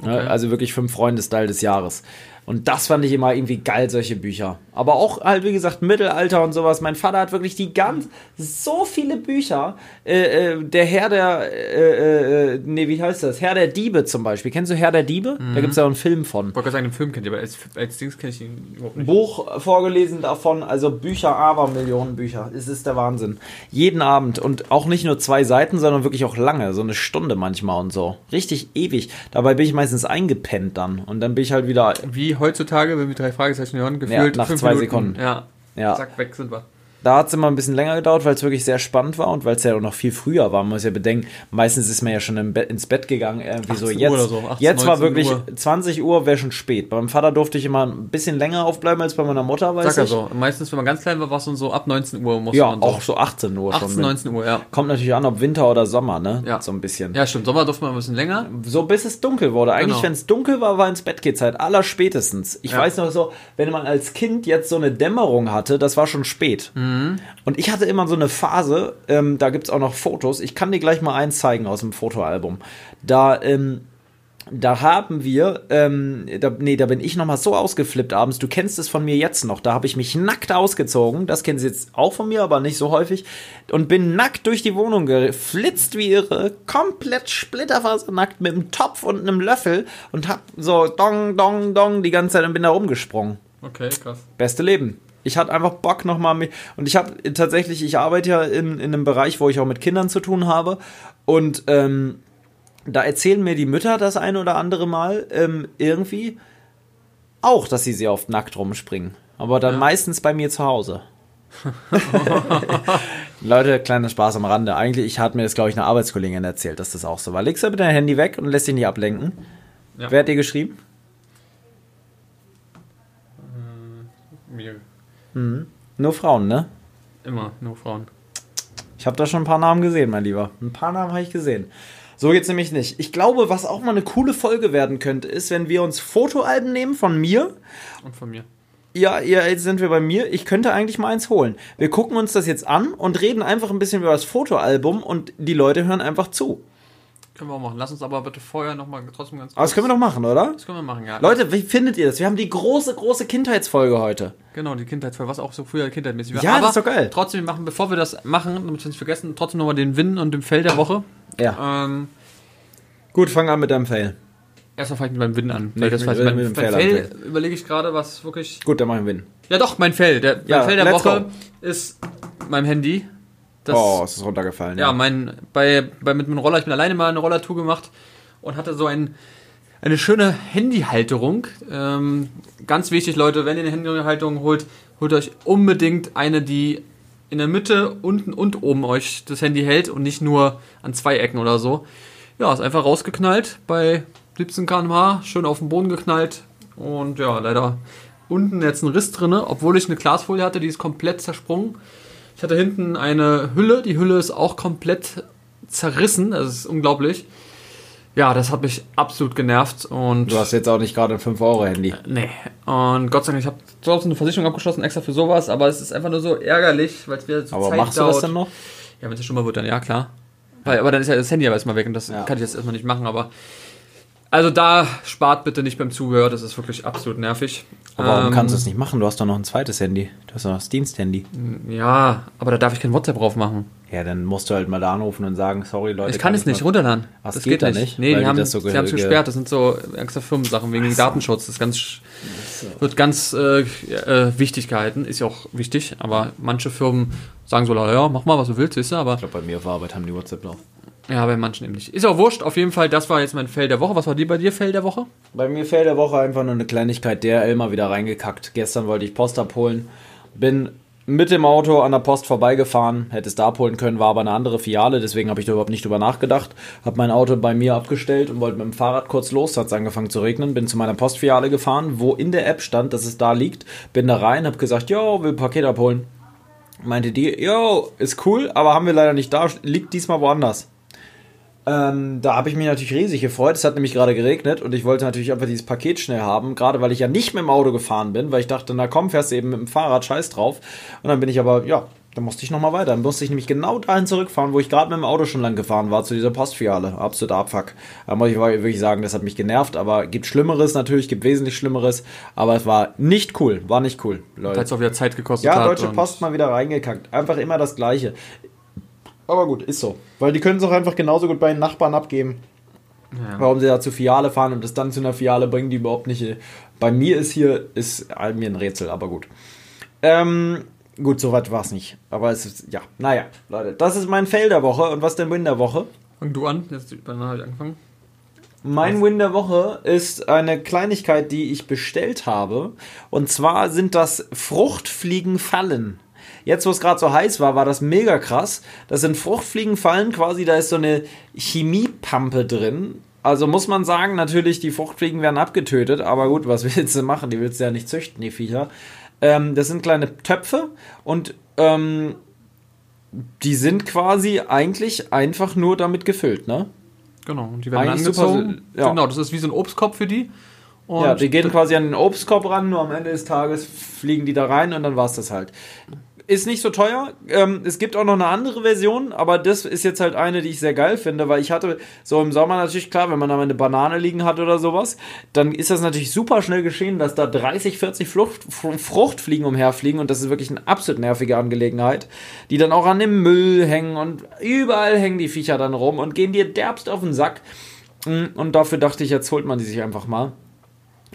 Speaker 1: Ne?
Speaker 2: Okay.
Speaker 1: Also wirklich fünf Freunde-Style des Jahres. Und das fand ich immer irgendwie geil, solche Bücher. Aber auch halt, wie gesagt, Mittelalter und sowas. Mein Vater hat wirklich die ganz, so viele Bücher. Äh, äh, der Herr der, äh, äh, nee, wie heißt das? Herr der Diebe zum Beispiel. Kennst du Herr der Diebe? Da gibt es ja auch einen Film von.
Speaker 2: Ich wollte gerade sagen, den Film kennt ihr, aber als, als Dings kenne ich ihn überhaupt nicht.
Speaker 1: Buch vorgelesen davon, also Bücher, aber Millionen Bücher. Es ist der Wahnsinn. Jeden Abend und auch nicht nur zwei Seiten, sondern wirklich auch lange, so eine Stunde manchmal und so. Richtig ewig. Dabei bin ich meistens eingepennt dann und dann bin ich halt wieder,
Speaker 2: Wie heutzutage, wenn wir drei Fragezeichen hören, gefühlt
Speaker 1: nach
Speaker 2: fünf
Speaker 1: zwei
Speaker 2: Minuten.
Speaker 1: Sekunden.
Speaker 2: Ja.
Speaker 1: ja.
Speaker 2: Zack, weg sind wir.
Speaker 1: Da hat es immer ein bisschen länger gedauert, weil es wirklich sehr spannend war und weil es ja auch noch viel früher war. Man muss ja bedenken, meistens ist man ja schon Bett, ins Bett gegangen. Irgendwie so
Speaker 2: 18 Uhr
Speaker 1: jetzt.
Speaker 2: oder so, 18,
Speaker 1: jetzt war
Speaker 2: 19
Speaker 1: wirklich
Speaker 2: Uhr.
Speaker 1: 20 Uhr wäre schon spät. Bei meinem Vater durfte ich immer ein bisschen länger aufbleiben als bei meiner Mutter, weiß
Speaker 2: Sag
Speaker 1: ich.
Speaker 2: so. Meistens, wenn man ganz klein war, war es so ab 19 Uhr musste
Speaker 1: Ja,
Speaker 2: man
Speaker 1: auch so 18 Uhr
Speaker 2: 18,
Speaker 1: schon.
Speaker 2: 19 Uhr, ja.
Speaker 1: Kommt natürlich an, ob Winter oder Sommer, ne?
Speaker 2: Ja.
Speaker 1: So ein bisschen.
Speaker 2: Ja, stimmt. Sommer durfte man ein bisschen länger.
Speaker 1: So bis es dunkel wurde. Eigentlich,
Speaker 2: Genau.
Speaker 1: wenn es dunkel war, war ins Bett geht Zeit. Aller spätestens. Ich
Speaker 2: Ja.
Speaker 1: weiß noch so, wenn man als Kind jetzt so eine Dämmerung hatte, das war schon spät.
Speaker 2: Mhm.
Speaker 1: Und ich hatte immer so eine Phase, ähm, da gibt es auch noch Fotos. Ich kann dir gleich mal eins zeigen aus dem Fotoalbum. Da, ähm, da haben wir, ähm, da, nee, da bin ich nochmal so ausgeflippt abends. Du kennst es von mir jetzt noch. Da habe ich mich nackt ausgezogen. Das kennen Sie jetzt auch von mir, aber nicht so häufig. Und bin nackt durch die Wohnung geflitzt wie irre. Komplett splitterfasernackt mit einem Topf und einem Löffel. Und hab so dong, dong, dong die ganze Zeit und bin da rumgesprungen.
Speaker 2: Okay, krass.
Speaker 1: Beste Leben. Ich hatte einfach Bock nochmal mit. Und ich habe tatsächlich, ich arbeite ja in, in einem Bereich, wo ich auch mit Kindern zu tun habe. Und ähm, da erzählen mir die Mütter das ein oder andere Mal ähm, irgendwie auch, dass sie sehr oft nackt rumspringen. Aber dann
Speaker 2: Ja.
Speaker 1: meistens bei mir zu Hause. Leute, kleiner Spaß am Rande. Eigentlich, ich hatte mir das, glaube ich, eine Arbeitskollegin erzählt, dass das auch so war. Legst du bitte dein Handy weg und lässt dich nicht ablenken.
Speaker 2: Ja.
Speaker 1: Wer hat dir geschrieben?
Speaker 2: Mir.
Speaker 1: Nur Frauen, ne?
Speaker 2: Immer, nur Frauen.
Speaker 1: Ich habe da schon ein paar Namen gesehen, mein Lieber. Ein paar Namen habe ich gesehen. So geht's nämlich nicht. Ich glaube, was auch mal eine coole Folge werden könnte, ist, wenn wir uns Fotoalben nehmen von mir.
Speaker 2: Und von mir.
Speaker 1: Ja, ja, jetzt sind wir bei mir. Ich könnte eigentlich mal eins holen. Wir gucken uns das jetzt an und reden einfach ein bisschen über das Fotoalbum und die Leute hören einfach zu.
Speaker 2: Können wir auch machen. Lass uns aber bitte vorher nochmal trotzdem ganz
Speaker 1: Aber das können wir doch machen, oder?
Speaker 2: Das können wir machen, ja.
Speaker 1: Leute, wie findet ihr das? Wir haben die große, große Kindheitsfolge heute.
Speaker 2: Genau, die Kindheitsfolge, was auch so früher kindheitmäßig war.
Speaker 1: Ja,
Speaker 2: aber
Speaker 1: das ist doch geil.
Speaker 2: Trotzdem, wir machen, bevor wir das machen, damit wir nicht vergessen, trotzdem nochmal den Win und den Fail der Woche.
Speaker 1: Ja.
Speaker 2: Ähm,
Speaker 1: Gut, fang an mit deinem Fail.
Speaker 2: erstmal fange ich mit meinem Win an.
Speaker 1: Nee,
Speaker 2: das
Speaker 1: mit- mit.
Speaker 2: Mein,
Speaker 1: dem
Speaker 2: mein
Speaker 1: Fail
Speaker 2: Fail überlege ich gerade, was wirklich.
Speaker 1: Gut, dann mach ich einen Win.
Speaker 2: Ja, doch, mein Fail. Der,
Speaker 1: Ja,
Speaker 2: mein Fail der Woche ist mein Handy. Das,
Speaker 1: oh, es ist runtergefallen.
Speaker 2: Ja, mein, bei, bei, mit meinem Roller, ich bin alleine mal eine Rollertour gemacht und hatte so ein, eine schöne Handyhalterung. Ähm, ganz wichtig, Leute, wenn ihr eine Handyhalterung holt, holt euch unbedingt eine, die in der Mitte, unten und oben euch das Handy hält und nicht nur an zwei Ecken oder so. Ja, ist einfach rausgeknallt bei 17 km/h, schön auf den Boden geknallt und ja, leider unten jetzt ein Riss drinne, obwohl ich eine Glasfolie hatte, die ist komplett zersprungen. Ich hatte hinten eine Hülle, die Hülle ist auch komplett zerrissen, das ist unglaublich. Ja, das hat mich absolut genervt und
Speaker 1: Du hast jetzt auch nicht gerade ein 5-Euro-Handy.
Speaker 2: nee. Und Gott sei Dank, ich habe trotzdem eine Versicherung abgeschlossen, extra für sowas, aber es ist einfach nur so ärgerlich, weil es wieder so
Speaker 1: Aber
Speaker 2: Zeit
Speaker 1: machst du das denn noch?
Speaker 2: Ja, wenn es schon mal wird, dann ja, klar. Weil, aber dann ist ja das Handy aber erstmal weg und das
Speaker 1: Ja.
Speaker 2: kann ich jetzt erstmal nicht machen, aber Also da spart bitte nicht beim Zubehör, das ist wirklich absolut nervig.
Speaker 1: Aber warum
Speaker 2: Ähm,
Speaker 1: kannst du es nicht machen? Du hast doch noch ein zweites Handy. Du hast doch noch das Diensthandy.
Speaker 2: Ja, aber da darf ich kein WhatsApp drauf machen.
Speaker 1: Ja, dann musst du halt mal da anrufen und sagen, sorry Leute.
Speaker 2: Ich kann es nicht
Speaker 1: mal-
Speaker 2: runterladen.
Speaker 1: Ach,
Speaker 2: das
Speaker 1: geht
Speaker 2: geht,
Speaker 1: da
Speaker 2: nicht.
Speaker 1: nicht?
Speaker 2: Nee, die
Speaker 1: die
Speaker 2: haben
Speaker 1: das so
Speaker 2: sie haben es
Speaker 1: ge- ge-
Speaker 2: gesperrt. Das sind so extra Firmensachen wegen Datenschutz. Das ganz, wird ganz äh, äh, wichtig gehalten. Ist ja auch wichtig, aber manche Firmen sagen so, ja, mach mal, was du willst, ist aber
Speaker 1: Ich glaube, bei mir auf Arbeit haben die WhatsApp drauf.
Speaker 2: Ja, bei manchen eben nicht. Ist auch wurscht. Auf jeden Fall, das war jetzt mein Fell der Woche. Was war dir bei dir Fell der Woche?
Speaker 1: Bei mir fällt der Woche einfach nur eine Kleinigkeit, DRL mal wieder reingekackt. Gestern wollte ich Post abholen, bin mit dem Auto an der Post vorbeigefahren, hätte es da abholen können, war aber eine andere Filiale, deswegen habe ich da überhaupt nicht drüber nachgedacht. Habe mein Auto bei mir abgestellt und wollte mit dem Fahrrad kurz los, hat es angefangen zu regnen, bin zu meiner Postfiliale gefahren, wo in der App stand, dass es da liegt, bin da rein, habe gesagt, yo, will Paket abholen. Meinte die, yo, ist cool, aber haben wir leider nicht da, liegt diesmal woanders. Ähm, da habe ich mich natürlich riesig gefreut. Es hat nämlich gerade geregnet und ich wollte natürlich einfach dieses Paket schnell haben, gerade weil ich ja nicht mit dem Auto gefahren bin, weil ich dachte, na komm, fährst du eben mit dem Fahrrad, scheiß drauf. Und dann bin ich aber, ja, dann musste ich nochmal weiter. Dann musste ich nämlich genau dahin zurückfahren, wo ich gerade mit dem Auto schon lang gefahren war, zu dieser Postfiliale. Absoluter Abfuck. Da muss ich wirklich sagen, das hat mich genervt, aber gibt Schlimmeres natürlich, gibt wesentlich Schlimmeres, aber es war nicht cool, war nicht cool, Leute.
Speaker 2: Weil es auch wieder Zeit gekostet
Speaker 1: Ja,
Speaker 2: hat.
Speaker 1: Deutsche Post mal wieder reingekackt. Einfach immer das Gleiche. Aber gut, ist so. Weil die können es auch einfach genauso gut bei den Nachbarn abgeben.
Speaker 2: Ja.
Speaker 1: Warum sie da zur Filiale fahren und das dann zu einer Filiale bringen, die überhaupt nicht. Bei mir ist hier, ist äh, mir ein Rätsel, aber gut. Ähm, gut, soweit war es nicht. Aber es ist, ja, naja, Leute, das ist mein Fail der Woche. Und was denn Win der Woche?
Speaker 2: Fang du an. Jetzt habe ich angefangen.
Speaker 1: Mein Win der Woche ist eine Kleinigkeit, die ich bestellt habe. Und zwar sind das Fruchtfliegenfallen. Jetzt, wo es gerade so heiß war, war das mega krass. Das sind Fruchtfliegenfallen quasi, da ist so eine Chemiepampe drin. Also muss man sagen, natürlich, die Fruchtfliegen werden abgetötet, aber gut, was willst du machen? Die willst du ja nicht züchten, die Viecher. Ähm, das sind kleine Töpfe und ähm, die sind quasi eigentlich einfach nur damit gefüllt, ne?
Speaker 2: Genau. Und die werden
Speaker 1: Eigentlich super
Speaker 2: angezogen.
Speaker 1: si- ja.
Speaker 2: Genau, das ist wie so ein Obstkorb für die. Und
Speaker 1: Ja, die gehen quasi an den Obstkorb ran, nur am Ende des Tages fliegen die da rein und dann war's das halt. Ist nicht so teuer. Ähm, es gibt auch noch eine andere Version, aber das ist jetzt halt eine, die ich sehr geil finde, weil ich hatte so im Sommer natürlich klar, wenn man da mal eine Banane liegen hat oder sowas, dann ist das natürlich super schnell geschehen, dass da 30, 40 Flucht, Fr- Fruchtfliegen umherfliegen und das ist wirklich eine absolut nervige Angelegenheit, die dann auch an dem Müll hängen und überall hängen die Viecher dann rum und gehen dir derbst auf den Sack. Mm, Und dafür dachte ich, jetzt holt man die sich einfach mal.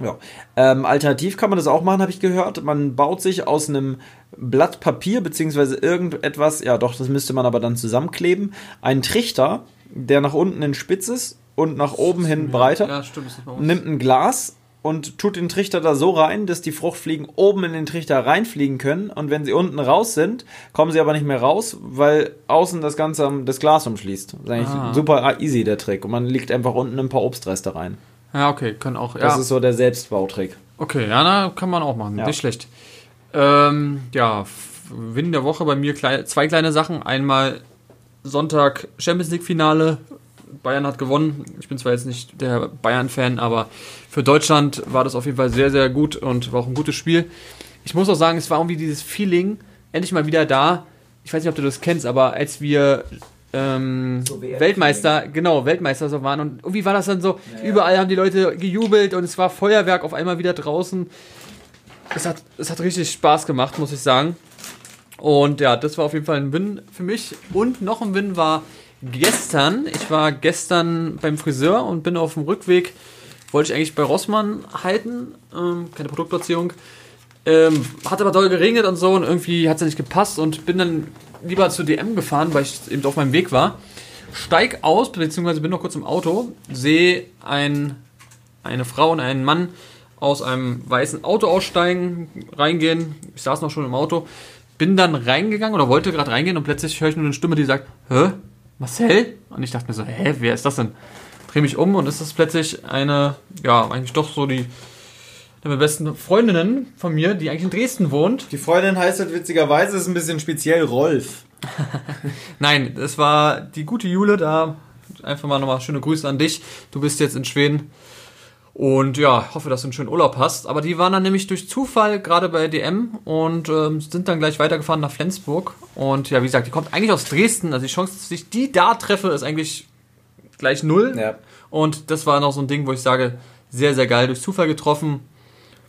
Speaker 1: Ja. Ähm, alternativ kann man das auch machen, habe ich gehört. Man baut sich aus einem Blatt Papier beziehungsweise irgendetwas, ja doch, das müsste man aber dann zusammenkleben, einen Trichter, der nach unten in spitz ist und nach oben hin breiter.
Speaker 2: Ja, stimmt.
Speaker 1: Nimmt ein Glas und tut den Trichter da so rein, dass die Fruchtfliegen oben in den Trichter reinfliegen können und wenn sie unten raus sind, kommen sie aber nicht mehr raus, weil außen das Ganze das Glas umschließt. Das ist eigentlich
Speaker 2: Ah.
Speaker 1: super easy der Trick und man legt einfach unten ein paar Obstreste rein.
Speaker 2: Ja, okay, können auch.
Speaker 1: Das
Speaker 2: ja.
Speaker 1: ist so der Selbstbautrick.
Speaker 2: Okay, ja, na, kann man auch machen.
Speaker 1: Ja.
Speaker 2: Nicht schlecht. Ähm, ja, Win der Woche bei mir klei zwei kleine Sachen. Einmal Sonntag Champions League Finale. Bayern hat gewonnen. Ich bin zwar jetzt nicht der Bayern-Fan, aber für Deutschland war das auf jeden Fall sehr, sehr gut und war auch ein gutes Spiel. Ich muss auch sagen, es war irgendwie dieses Feeling, endlich mal wieder da. Ich weiß nicht, ob du das kennst, aber als wir ähm,
Speaker 1: So
Speaker 2: Weltmeister, genau, Weltmeister so waren und irgendwie war das dann so, überall haben die Leute gejubelt und es war Feuerwerk auf einmal wieder draußen. Es hat, es hat richtig Spaß gemacht, muss ich sagen. Und ja, das war auf jeden Fall ein Win für mich. Und noch ein Win war gestern. Ich war gestern beim Friseur und bin auf dem Rückweg, wollte ich eigentlich bei Rossmann halten, ähm, keine Produktplatzierung. Ähm, hat aber doll geregnet und so und irgendwie hat es nicht gepasst und bin dann lieber zu DM gefahren, weil ich eben auf meinem Weg war. Steig aus, beziehungsweise bin noch kurz im Auto, sehe ein, eine Frau und einen Mann aus einem weißen Auto aussteigen, reingehen. Ich saß noch schon im Auto, bin dann reingegangen oder wollte gerade reingehen und plötzlich höre ich nur eine Stimme, die sagt, hä? Marcel? Und ich dachte mir so, hä, wer ist das denn? Dreh mich um und ist plötzlich eine, ja, eigentlich doch so die eine der besten Freundinnen von mir, die eigentlich in Dresden wohnt.
Speaker 1: Die Freundin heißt halt witzigerweise, ist ein bisschen speziell Rolf.
Speaker 2: Nein, es war die gute Jule da. Einfach mal nochmal schöne Grüße an dich. Du bist jetzt in Schweden. Und ja, hoffe, dass du einen schönen Urlaub hast. Aber die waren dann nämlich durch Zufall gerade bei DM und ähm, sind dann gleich weitergefahren nach Flensburg. Und ja, wie gesagt, die kommt eigentlich aus Dresden. Also die Chance, dass ich die da treffe, ist eigentlich gleich null.
Speaker 1: Ja.
Speaker 2: Und das war noch so ein Ding, wo ich sage, sehr, sehr geil, durch Zufall getroffen.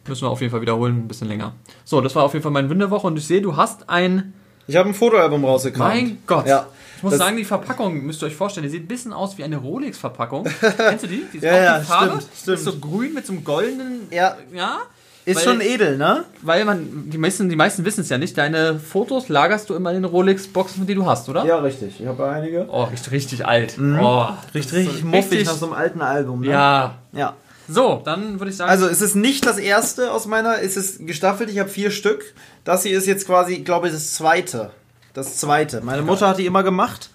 Speaker 2: Müssen wir auf jeden Fall wiederholen, ein bisschen länger. So, das war auf jeden Fall mein Winterwoche und ich sehe, du hast ein.
Speaker 1: Ich habe ein Fotoalbum rausgekramt.
Speaker 2: Mein Gott.
Speaker 1: Ja.
Speaker 2: Ich muss
Speaker 1: Das-
Speaker 2: sagen, die Verpackung, müsst ihr euch vorstellen, die sieht ein bisschen aus wie eine Rolex-Verpackung. Kennst du die? Die ist
Speaker 1: Ja,
Speaker 2: auch
Speaker 1: ja,
Speaker 2: die Farbe.
Speaker 1: stimmt, stimmt.
Speaker 2: Ist so grün mit so einem goldenen.
Speaker 1: Ja.
Speaker 2: Ja.
Speaker 1: Ist
Speaker 2: Weil-
Speaker 1: schon edel, ne?
Speaker 2: Weil man, die meisten, die meisten wissen es ja nicht, deine Fotos lagerst du immer in den Rolex-Boxen, die du hast, oder?
Speaker 1: Ja, richtig. Ich habe einige.
Speaker 2: Oh, riecht richtig alt. Oh,
Speaker 1: Riecht richtig
Speaker 2: so
Speaker 1: muffig
Speaker 2: richtig-
Speaker 1: nach so einem alten Album, ne?
Speaker 2: Ja.
Speaker 1: Ja.
Speaker 2: So, dann würde ich sagen.
Speaker 1: Also es ist nicht das erste aus meiner, es ist gestaffelt, ich habe vier Stück. Das hier ist jetzt quasi, glaube ich, das zweite. Das zweite. Meine Mutter hat die immer gemacht.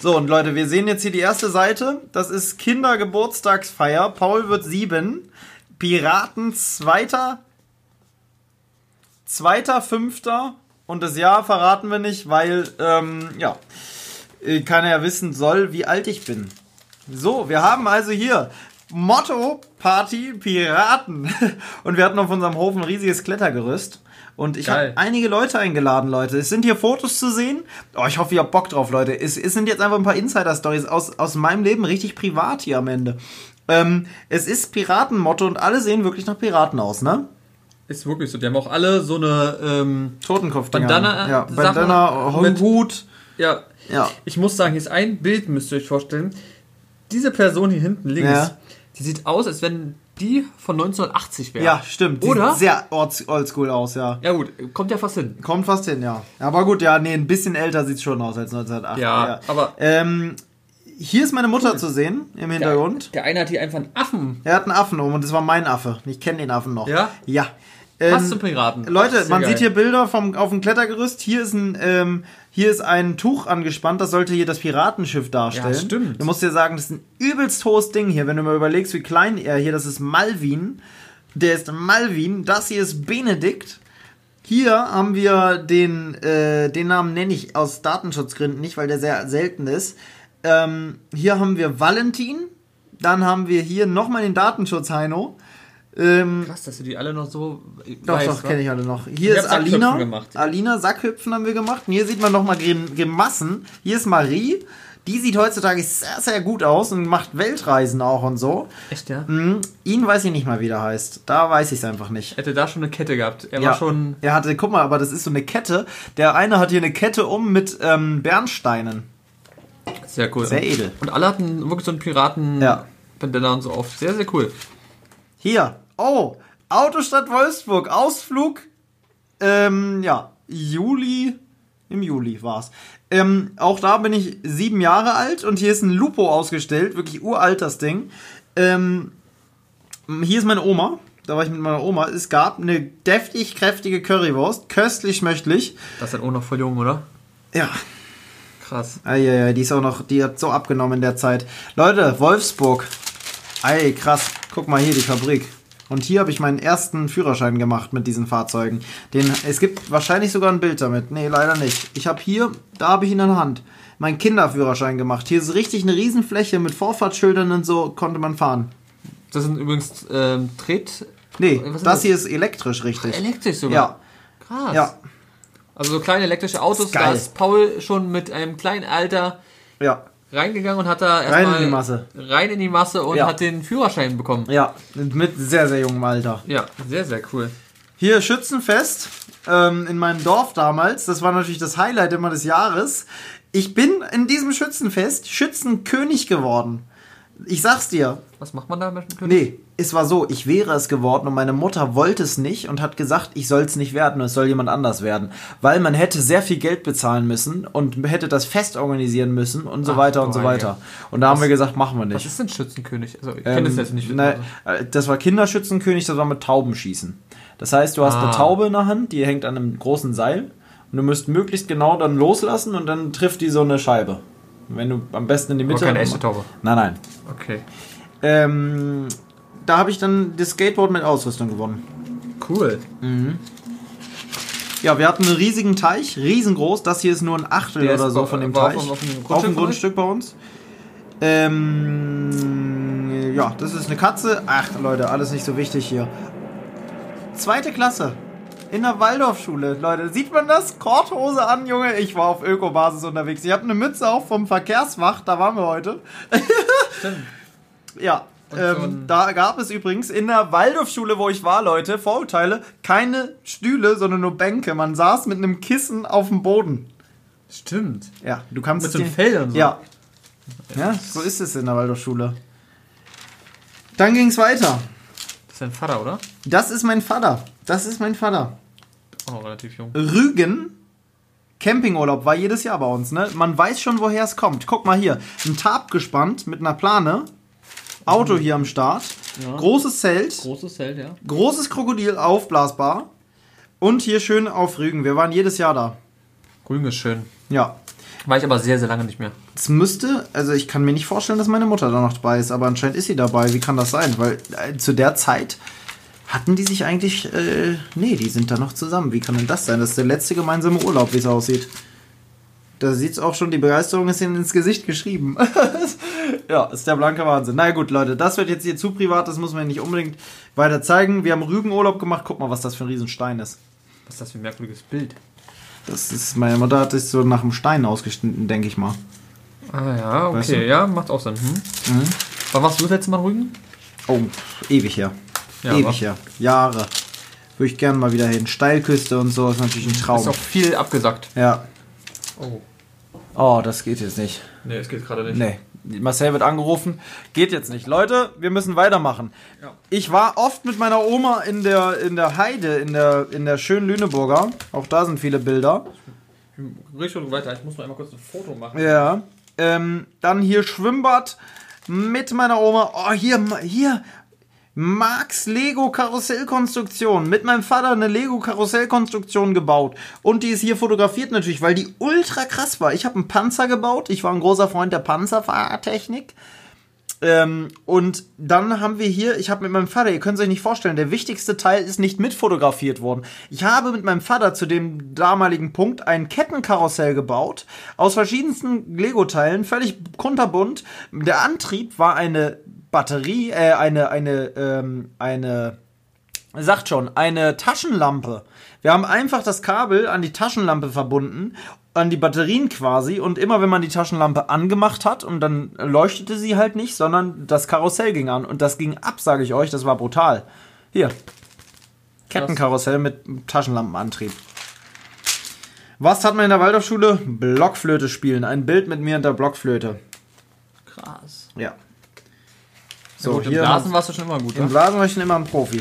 Speaker 1: So, und Leute, wir sehen jetzt hier die erste Seite. Das ist Kindergeburtstagsfeier. Paul wird sieben. Piraten zweiter, zweiter, fünfter. Und das Jahr verraten wir nicht, weil, ähm, ja, äh, keiner ja wissen soll, wie alt ich bin. So, wir haben also hier Motto Party Piraten. Und wir hatten auf unserem Hof ein riesiges Klettergerüst. Und ich habe einige Leute eingeladen, Leute. Es sind hier Fotos zu sehen. Oh, ich hoffe, ihr habt Bock drauf, Leute. Es, es sind jetzt einfach ein paar Insider-Stories aus, aus meinem Leben, richtig privat hier am Ende. Ähm, es ist Piratenmotto und alle sehen wirklich nach Piraten aus, ne?
Speaker 2: ist wirklich so. Die haben auch alle so eine. Ähm,
Speaker 1: Totenkopf.
Speaker 2: Bandana-
Speaker 1: Ja,
Speaker 2: Sachen
Speaker 1: Bandana,
Speaker 2: mit-
Speaker 1: Hut.
Speaker 2: ja.
Speaker 1: Ja.
Speaker 2: Ich muss sagen, hier ist ein Bild, müsst ihr euch vorstellen. Diese Person hier hinten links,
Speaker 1: Ja.
Speaker 2: Die sieht aus, als wenn die von 1980 wäre.
Speaker 1: Ja, stimmt. Die
Speaker 2: Oder?
Speaker 1: Sieht sehr olds- oldschool aus, ja.
Speaker 2: Ja, gut, kommt ja fast hin.
Speaker 1: Kommt fast hin, ja. Aber gut, ja, nee, ein bisschen älter sieht's schon aus als 1908.
Speaker 2: Ja, aber-
Speaker 1: Ähm, hier ist meine Mutter zu sehen im Hintergrund.
Speaker 2: Der, der eine hat hier einfach einen Affen.
Speaker 1: Er hat einen Affen um und das war mein Affe. Ich kenne den Affen noch.
Speaker 2: Ja?
Speaker 1: Ja.
Speaker 2: Passt
Speaker 1: Ähm,
Speaker 2: zum Piraten.
Speaker 1: Leute, man
Speaker 2: geil.
Speaker 1: sieht hier Bilder vom, auf dem Klettergerüst. Hier ist ein, ähm, hier ist ein Tuch angespannt. Das sollte hier das Piratenschiff darstellen.
Speaker 2: Ja, stimmt.
Speaker 1: Du musst dir sagen, das ist ein übelst hohes Ding hier. Wenn du mal überlegst, wie klein er hier, das ist Malvin. Der ist Malvin. Das hier ist Benedikt. Hier haben wir den, äh, den Namen nenne ich aus Datenschutzgründen nicht, weil der sehr selten ist. Ähm, hier haben wir Valentin. Dann haben wir hier nochmal den Datenschutz, Heino. Ähm,
Speaker 2: Krass, dass du die alle noch so.
Speaker 1: doch, doch, kenne ich alle noch. Hier
Speaker 2: Ich
Speaker 1: ist Alina.
Speaker 2: gemacht.
Speaker 1: Alina, Sackhüpfen haben wir gemacht. Und hier sieht man nochmal Grimassen. Hier ist Marie. Die sieht heutzutage sehr, sehr gut aus und macht Weltreisen auch und so.
Speaker 2: Echt, ja?
Speaker 1: Mhm. Ihn weiß ich nicht mal, wie der heißt. Da weiß ich es einfach nicht.
Speaker 2: Hätte da schon eine Kette gehabt. Er
Speaker 1: Ja,
Speaker 2: war schon.
Speaker 1: er hatte, guck mal, aber das ist so eine Kette. Der eine hat hier eine Kette um mit ähm, Bernsteinen.
Speaker 2: Sehr cool.
Speaker 1: Sehr edel.
Speaker 2: Und alle hatten wirklich so einen Piraten.
Speaker 1: Ja.
Speaker 2: Und so auf. Sehr, sehr cool.
Speaker 1: Hier. Oh, Autostadt Wolfsburg. Ausflug. Ähm, ja, Juli. Im Juli war's. Ähm, auch da bin ich sieben Jahre alt und hier ist ein Lupo ausgestellt. Wirklich uralt das Ding. Ähm, hier ist meine Oma. Da war ich mit meiner Oma. Es gab eine deftig kräftige Currywurst. Köstlich schmöchtlich.
Speaker 2: Das ist dann auch noch voll jung, oder?
Speaker 1: Ja,
Speaker 2: Krass.
Speaker 1: Eieiei, die ist auch noch, die hat so abgenommen in der Zeit. Leute, Wolfsburg. Ey, krass. Guck mal hier, die Fabrik. Und hier habe ich meinen ersten Führerschein gemacht mit diesen Fahrzeugen. Den, es gibt wahrscheinlich sogar ein Bild damit. Nee, leider nicht. Ich habe hier, da habe ich ihn in der Hand, meinen Kinderführerschein gemacht. Hier ist richtig eine Riesenfläche mit Vorfahrtsschildern und so konnte man fahren.
Speaker 2: Das sind übrigens ähm, Tret.
Speaker 1: Nee, das
Speaker 2: das?
Speaker 1: hier ist elektrisch, richtig.
Speaker 2: Elektrisch sogar.
Speaker 1: Ja,
Speaker 2: Krass.
Speaker 1: ja,
Speaker 2: Also so kleine elektrische Autos, da ist Paul schon mit einem kleinen Alter
Speaker 1: ja,
Speaker 2: reingegangen und hat da
Speaker 1: Rein
Speaker 2: erstmal
Speaker 1: in die Masse.
Speaker 2: rein in die Masse und
Speaker 1: Ja.
Speaker 2: hat den Führerschein bekommen.
Speaker 1: ja. Mit sehr, sehr jungem Alter.
Speaker 2: Ja, sehr, sehr cool.
Speaker 1: Hier Schützenfest ähm, in meinem Dorf damals. Das war natürlich das Highlight immer des Jahres. Ich bin in diesem Schützenfest Schützenkönig geworden. Ich sag's dir.
Speaker 2: Was macht man da mit dem König?
Speaker 1: Nee, es war so, ich wäre es geworden und meine Mutter wollte es nicht und hat gesagt, ich soll es nicht werden, es soll jemand anders werden. Weil man hätte sehr viel Geld bezahlen müssen und hätte das Fest organisieren müssen und so
Speaker 2: Ach,
Speaker 1: weiter und so weiter. Und da haben wir gesagt, machen wir
Speaker 2: Was
Speaker 1: nicht.
Speaker 2: ist denn Schützenkönig? Also, ich kenne das jetzt nicht.
Speaker 1: Ne, äh, das war Kinderschützenkönig, das war mit Taubenschießen. Das heißt, du hast
Speaker 2: Ah.
Speaker 1: eine Taube in der Hand, die hängt an einem großen Seil und du musst möglichst genau dann loslassen und dann trifft die so eine Scheibe. Wenn du am besten in die Mitte.
Speaker 2: keine echte Taube.
Speaker 1: Nein, nein.
Speaker 2: Okay.
Speaker 1: Ähm, da habe ich dann das Skateboard mit Ausrüstung gewonnen.
Speaker 2: Cool.
Speaker 1: Ja, wir hatten einen riesigen Teich, riesengroß. Das hier ist nur ein Achtel
Speaker 2: Der
Speaker 1: oder so
Speaker 2: auf-
Speaker 1: von dem Teich.
Speaker 2: auf- auf dem
Speaker 1: auf
Speaker 2: Grundstück
Speaker 1: dem Grundstück bei uns. Ähm, ja, das ist eine Katze. Ach, Leute, alles nicht so wichtig hier. Zweite Klasse. In der Waldorfschule, Leute. Sieht man das? Korthose an, Junge. Ich war auf Ökobasis unterwegs. Ich habe eine Mütze auch vom Verkehrswacht. Da waren wir heute.
Speaker 2: Stimmt.
Speaker 1: Ja.
Speaker 2: So
Speaker 1: Ähm,
Speaker 2: ein-
Speaker 1: da gab es übrigens in der Waldorfschule, wo ich war, Leute, Vorurteile, keine Stühle, sondern nur Bänke. Man saß mit einem Kissen auf dem Boden.
Speaker 2: Stimmt.
Speaker 1: Ja, du kannst
Speaker 2: Mit so einem Fell und so.
Speaker 1: Ja. Ja, so ist es in der Waldorfschule. Dann ging es weiter.
Speaker 2: Das ist dein Vater, oder?
Speaker 1: Das ist mein Vater. Das ist mein Vater.
Speaker 2: Auch noch relativ jung.
Speaker 1: Rügen. Campingurlaub war jedes Jahr bei uns, ne? Man weiß schon, woher es kommt. Guck mal hier. Ein Tarp gespannt mit einer Plane. Auto hier am Start.
Speaker 2: Ja.
Speaker 1: Großes Zelt.
Speaker 2: Großes Zelt, ja.
Speaker 1: Großes Krokodil, aufblasbar. Und hier schön auf Rügen. Wir waren jedes Jahr da.
Speaker 2: Grün ist schön.
Speaker 1: Ja.
Speaker 2: War ich aber sehr, sehr lange nicht mehr.
Speaker 1: Es müsste, also ich kann mir nicht vorstellen, dass meine Mutter da noch dabei ist, aber anscheinend ist sie dabei. Wie kann das sein? Weil äh, zu der Zeit hatten die sich eigentlich, äh, nee, die sind da noch zusammen. Wie kann denn das sein? Das ist der letzte gemeinsame Urlaub, wie es aussieht. Da sieht es auch schon, die Begeisterung ist ihnen ins Gesicht geschrieben. ja, ist der blanke Wahnsinn. Na gut, Leute, das wird jetzt hier zu privat, das muss man nicht unbedingt weiter zeigen. Wir haben Rügenurlaub gemacht, guck mal, was das für ein Riesenstein ist.
Speaker 2: Was ist das für ein merkwürdiges Bild?
Speaker 1: Das ist, meine Mutter hat sich so nach dem Stein ausgeschnitten, denke ich mal.
Speaker 2: Ah ja, okay.
Speaker 1: Weißt du?
Speaker 2: Ja, macht auch Sinn. Hm? Wann warst du das letzte Mal Rügen?
Speaker 1: Oh, ewig her.
Speaker 2: Ja,
Speaker 1: ewig her. Jahre. Würde ich gerne mal wieder hin. Steilküste und so ist natürlich ein
Speaker 2: Ist
Speaker 1: Traum.
Speaker 2: auch viel abgesagt.
Speaker 1: Ja.
Speaker 2: Oh.
Speaker 1: Oh, das geht jetzt nicht.
Speaker 2: Nee, es geht gerade nicht.
Speaker 1: Nee. Marcel wird angerufen. Geht jetzt nicht. Leute, wir müssen weitermachen.
Speaker 2: Ja.
Speaker 1: Ich war oft mit meiner Oma in der, in der Heide, in der, in der schönen Lüneburger. Auch da sind viele Bilder.
Speaker 2: Schon weiter. Ich muss noch einmal kurz ein Foto machen.
Speaker 1: Ja. Ähm, dann hier Schwimmbad mit meiner Oma. Oh, hier, hier. Max Lego Karussellkonstruktion. Mit meinem Vater eine Lego Karussellkonstruktion gebaut. Und die ist hier fotografiert natürlich, weil die ultra krass war. Ich habe einen Panzer gebaut. Ich war ein großer Freund der Panzerfahrertechnik. Ähm, und dann haben wir hier, ich habe mit meinem Vater, ihr könnt es euch nicht vorstellen, der wichtigste Teil ist nicht mitfotografiert worden. Ich habe mit meinem Vater zu dem damaligen Punkt ein Kettenkarussell gebaut, aus verschiedensten Lego-Teilen, völlig kunterbunt. Der Antrieb war eine Batterie, äh, eine, eine, ähm, eine, sagt schon, eine Taschenlampe. Wir haben einfach das Kabel an die Taschenlampe verbunden, an die Batterien quasi, und immer wenn man die Taschenlampe angemacht hat, und dann leuchtete sie halt nicht, sondern das Karussell ging an. Und das ging ab, sage ich euch, das war brutal. Hier. Kettenkarussell mit Taschenlampenantrieb. Was hat man in der Waldorfschule? Blockflöte spielen. Ein Bild mit mir und der Blockflöte.
Speaker 2: Krass.
Speaker 1: Ja.
Speaker 2: So, gut, im
Speaker 1: hier
Speaker 2: Blasen warst du schon immer gut,
Speaker 1: Im
Speaker 2: ne?
Speaker 1: Blasen war ich schon immer ein Profi.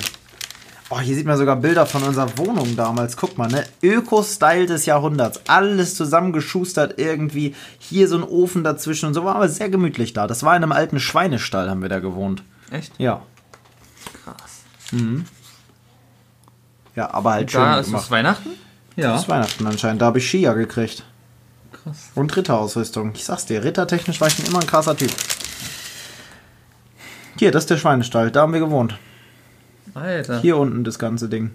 Speaker 1: Oh, hier sieht man sogar Bilder von unserer Wohnung damals. Guck mal, ne? Öko-Style des Jahrhunderts. Alles zusammengeschustert irgendwie. Hier so ein Ofen dazwischen und so. War aber sehr gemütlich da. Das war in einem alten Schweinestall, haben wir da gewohnt.
Speaker 2: Echt?
Speaker 1: Ja.
Speaker 2: Krass.
Speaker 1: Ja, aber halt schön
Speaker 2: Da ist
Speaker 1: gemacht.
Speaker 2: es Weihnachten? Ja.
Speaker 1: Das ist Weihnachten anscheinend. Da habe ich Skier gekriegt.
Speaker 2: Krass.
Speaker 1: Und Ritterausrüstung. Ich sag's dir, rittertechnisch war ich schon immer ein krasser Typ. Hier, das ist der Schweinestall. Da haben wir gewohnt.
Speaker 2: Alter.
Speaker 1: Hier unten das ganze Ding.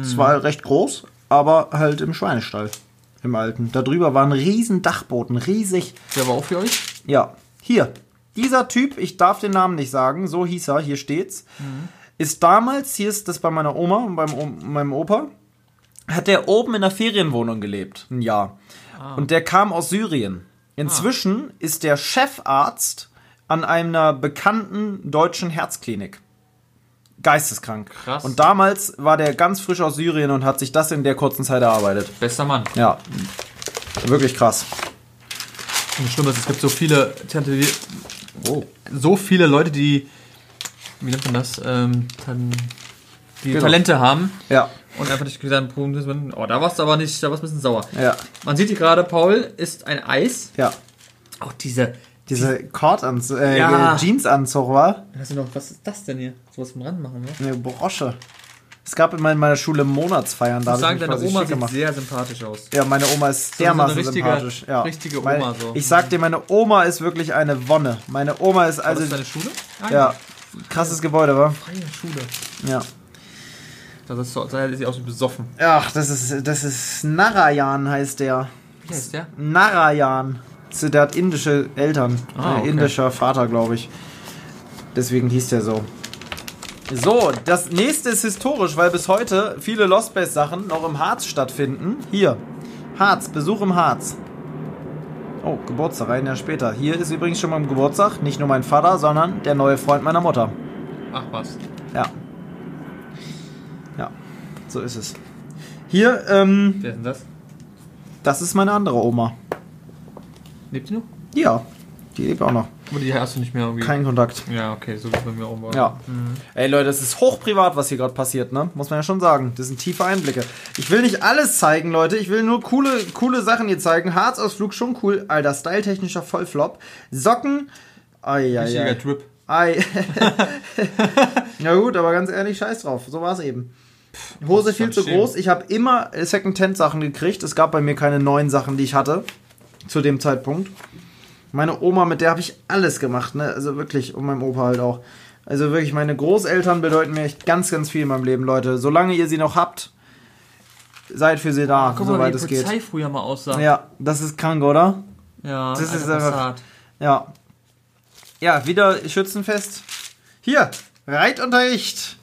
Speaker 1: Es war recht groß, aber halt im Schweinestall. Im alten. Da drüber war ein riesen Dachboden. Riesig.
Speaker 2: Der war auch für euch?
Speaker 1: Ja, hier. Dieser Typ, ich darf den Namen nicht sagen, so hieß er, hier steht's, ist damals, hier ist das bei meiner Oma und beim meinem Opa, hat der oben in der Ferienwohnung gelebt, ein Jahr. Und der kam aus Syrien. Inzwischen ist der Chefarzt an einer bekannten deutschen Herzklinik. Geisteskrank.
Speaker 2: Krass.
Speaker 1: Und damals war der ganz frisch aus Syrien und hat sich das in der kurzen Zeit erarbeitet.
Speaker 2: Bester Mann.
Speaker 1: Ja, wirklich krass.
Speaker 2: Und das Schlimme ist, es gibt so viele
Speaker 1: Oh.
Speaker 2: so viele Leute, die wie nennt man das? Ähm, die
Speaker 1: Genau.
Speaker 2: Talente haben
Speaker 1: Ja,
Speaker 2: und einfach nicht gesagt oh, da warst du aber nicht, da warst du ein bisschen sauer.
Speaker 1: ja,
Speaker 2: Man sieht hier gerade, Paul ist ein Eis.
Speaker 1: ja.
Speaker 2: Auch diese.
Speaker 1: Diese Kordanzug, äh,
Speaker 2: Ja.
Speaker 1: Jeansanzug war
Speaker 2: Hast du noch, was ist das denn hier? Sowas zum Rand machen, ne?
Speaker 1: eine Brosche. Es gab in meiner- Schule Monatsfeiern, da
Speaker 2: Ich muss sagen, deine Oma sieht
Speaker 1: gemacht.
Speaker 2: sehr sympathisch aus.
Speaker 1: Ja, meine Oma ist
Speaker 2: So
Speaker 1: dermaßen
Speaker 2: richtige-
Speaker 1: sympathisch. Ja.
Speaker 2: richtige Oma
Speaker 1: Meine,
Speaker 2: so.
Speaker 1: Ich sag dir, meine Oma ist wirklich eine Wonne. Meine Oma ist
Speaker 2: Also
Speaker 1: also,
Speaker 2: das ist deine Schule? Ah,
Speaker 1: ja, krasses Gebäude, wa?
Speaker 2: Freie Schule.
Speaker 1: Ja.
Speaker 2: Das ist so, da sieht sie aus wie besoffen.
Speaker 1: Ach, das ist, das ist Narayan heißt der.
Speaker 2: Wie heißt der?
Speaker 1: Narayan. Der hat indische Eltern.
Speaker 2: Ah,
Speaker 1: Äh,
Speaker 2: okay.
Speaker 1: Indischer Vater, glaube ich. Deswegen hieß der so. So, das nächste ist historisch, weil bis heute viele Lost Base Sachen noch im Harz stattfinden. Hier. Harz, Besuch im Harz. Oh, Geburtstag, ein Jahr später. Hier ist übrigens schon mal Geburtstag. Nicht nur mein Vater, sondern der neue Freund meiner Mutter.
Speaker 2: Ach was.
Speaker 1: Ja. Ja, so ist es. Hier, ähm,
Speaker 2: Wer ist denn das?
Speaker 1: das ist meine andere Oma.
Speaker 2: Lebt die noch?
Speaker 1: Ja, die lebt auch noch.
Speaker 2: Oder die hast du nicht mehr irgendwie?
Speaker 1: Kein Kontakt.
Speaker 2: ja, okay, so wie bei mir auch.
Speaker 1: Ja. Ey Leute, das ist hochprivat, was hier gerade passiert, ne? Muss man ja schon sagen. Das sind tiefe Einblicke. Ich will nicht alles zeigen, Leute. Ich will nur coole, coole Sachen hier zeigen. Harzausflug schon cool. Alter, styletechnischer Vollflop. Socken. Ai, ai,
Speaker 2: Richtiger
Speaker 1: ai.
Speaker 2: Drip.
Speaker 1: Ei. ja gut, aber ganz ehrlich, scheiß drauf. So war es eben. Hose viel zu
Speaker 2: stehen.
Speaker 1: groß. Ich habe immer Second-Tent-Sachen gekriegt. Es gab bei mir keine neuen Sachen, die ich hatte. Zu dem Zeitpunkt. Meine Oma, mit der habe ich alles gemacht, ne? Also wirklich, und meinem Opa halt auch. Also wirklich, meine Großeltern bedeuten mir echt ganz, ganz viel in meinem Leben, Leute. Solange ihr sie noch habt, seid für sie da,
Speaker 2: mal,
Speaker 1: soweit es
Speaker 2: die
Speaker 1: geht.
Speaker 2: Polizei früher mal aussah.
Speaker 1: Ja, das ist krank, oder?
Speaker 2: ja
Speaker 1: Das ist einfach-
Speaker 2: Bastard.
Speaker 1: Ja. Ja, wieder Schützenfest. Hier, Reitunterricht.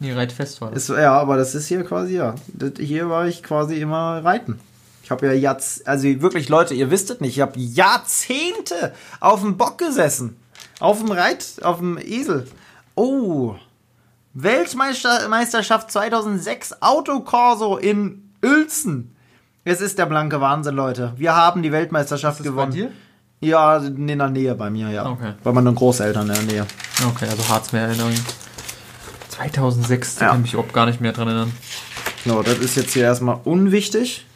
Speaker 2: Nee, Reitfest war das.
Speaker 1: Ist, ja, aber das ist hier quasi, ja. Das, hier war ich quasi immer reiten. Ich habe ja jetzt, also wirklich Leute, ihr wisstet nicht, ich habe Jahrzehnte auf dem Bock gesessen. Auf dem Reit, auf dem Esel. Oh. Weltmeisterschaft 2006 Autokorso in Uelzen. Es ist der blanke Wahnsinn, Leute. Wir haben die Weltmeisterschaft
Speaker 2: Ist das
Speaker 1: gewonnen.
Speaker 2: bei dir?
Speaker 1: Ja, in der Nähe bei mir, ja.
Speaker 2: Okay.
Speaker 1: Bei meinen Großeltern in der Nähe.
Speaker 2: Okay, also Harzmeer-Erinnerung. 2006, da
Speaker 1: Ja.
Speaker 2: kann ich mich überhaupt gar nicht mehr dran erinnern.
Speaker 1: So, das ist jetzt hier erstmal unwichtig.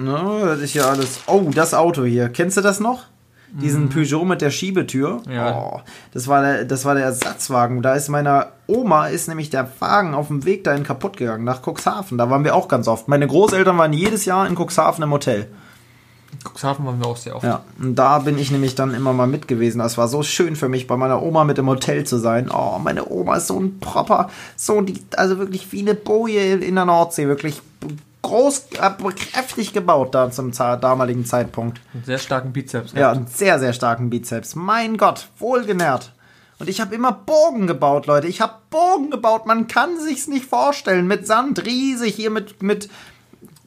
Speaker 1: No, das ist ja alles. Oh, das Auto hier. Kennst du das noch? Diesen Peugeot mit der Schiebetür.
Speaker 2: Ja.
Speaker 1: Oh, das, war der, das war der Ersatzwagen. Da ist meiner Oma, ist nämlich der Wagen auf dem Weg dahin kaputt gegangen, nach Cuxhaven. Da waren wir auch ganz oft. Meine Großeltern waren jedes Jahr in Cuxhaven im Hotel.
Speaker 2: Cuxhaven waren wir auch sehr oft.
Speaker 1: Ja, und da bin ich nämlich dann immer mal mit gewesen. Das war so schön für mich, bei meiner Oma mit im Hotel zu sein. Oh, meine Oma ist so ein proper, so die, also wirklich wie eine Boje in der Nordsee, wirklich groß, äh, kräftig gebaut da zum damaligen Zeitpunkt.
Speaker 2: Mit sehr starken Bizeps.
Speaker 1: Ja, einen sehr, sehr starken Bizeps. Mein Gott, wohlgenährt. Und ich habe immer Bogen gebaut, Leute. Ich habe Bogen gebaut. Man kann sich's nicht vorstellen. Mit Sand, riesig, hier mit, mit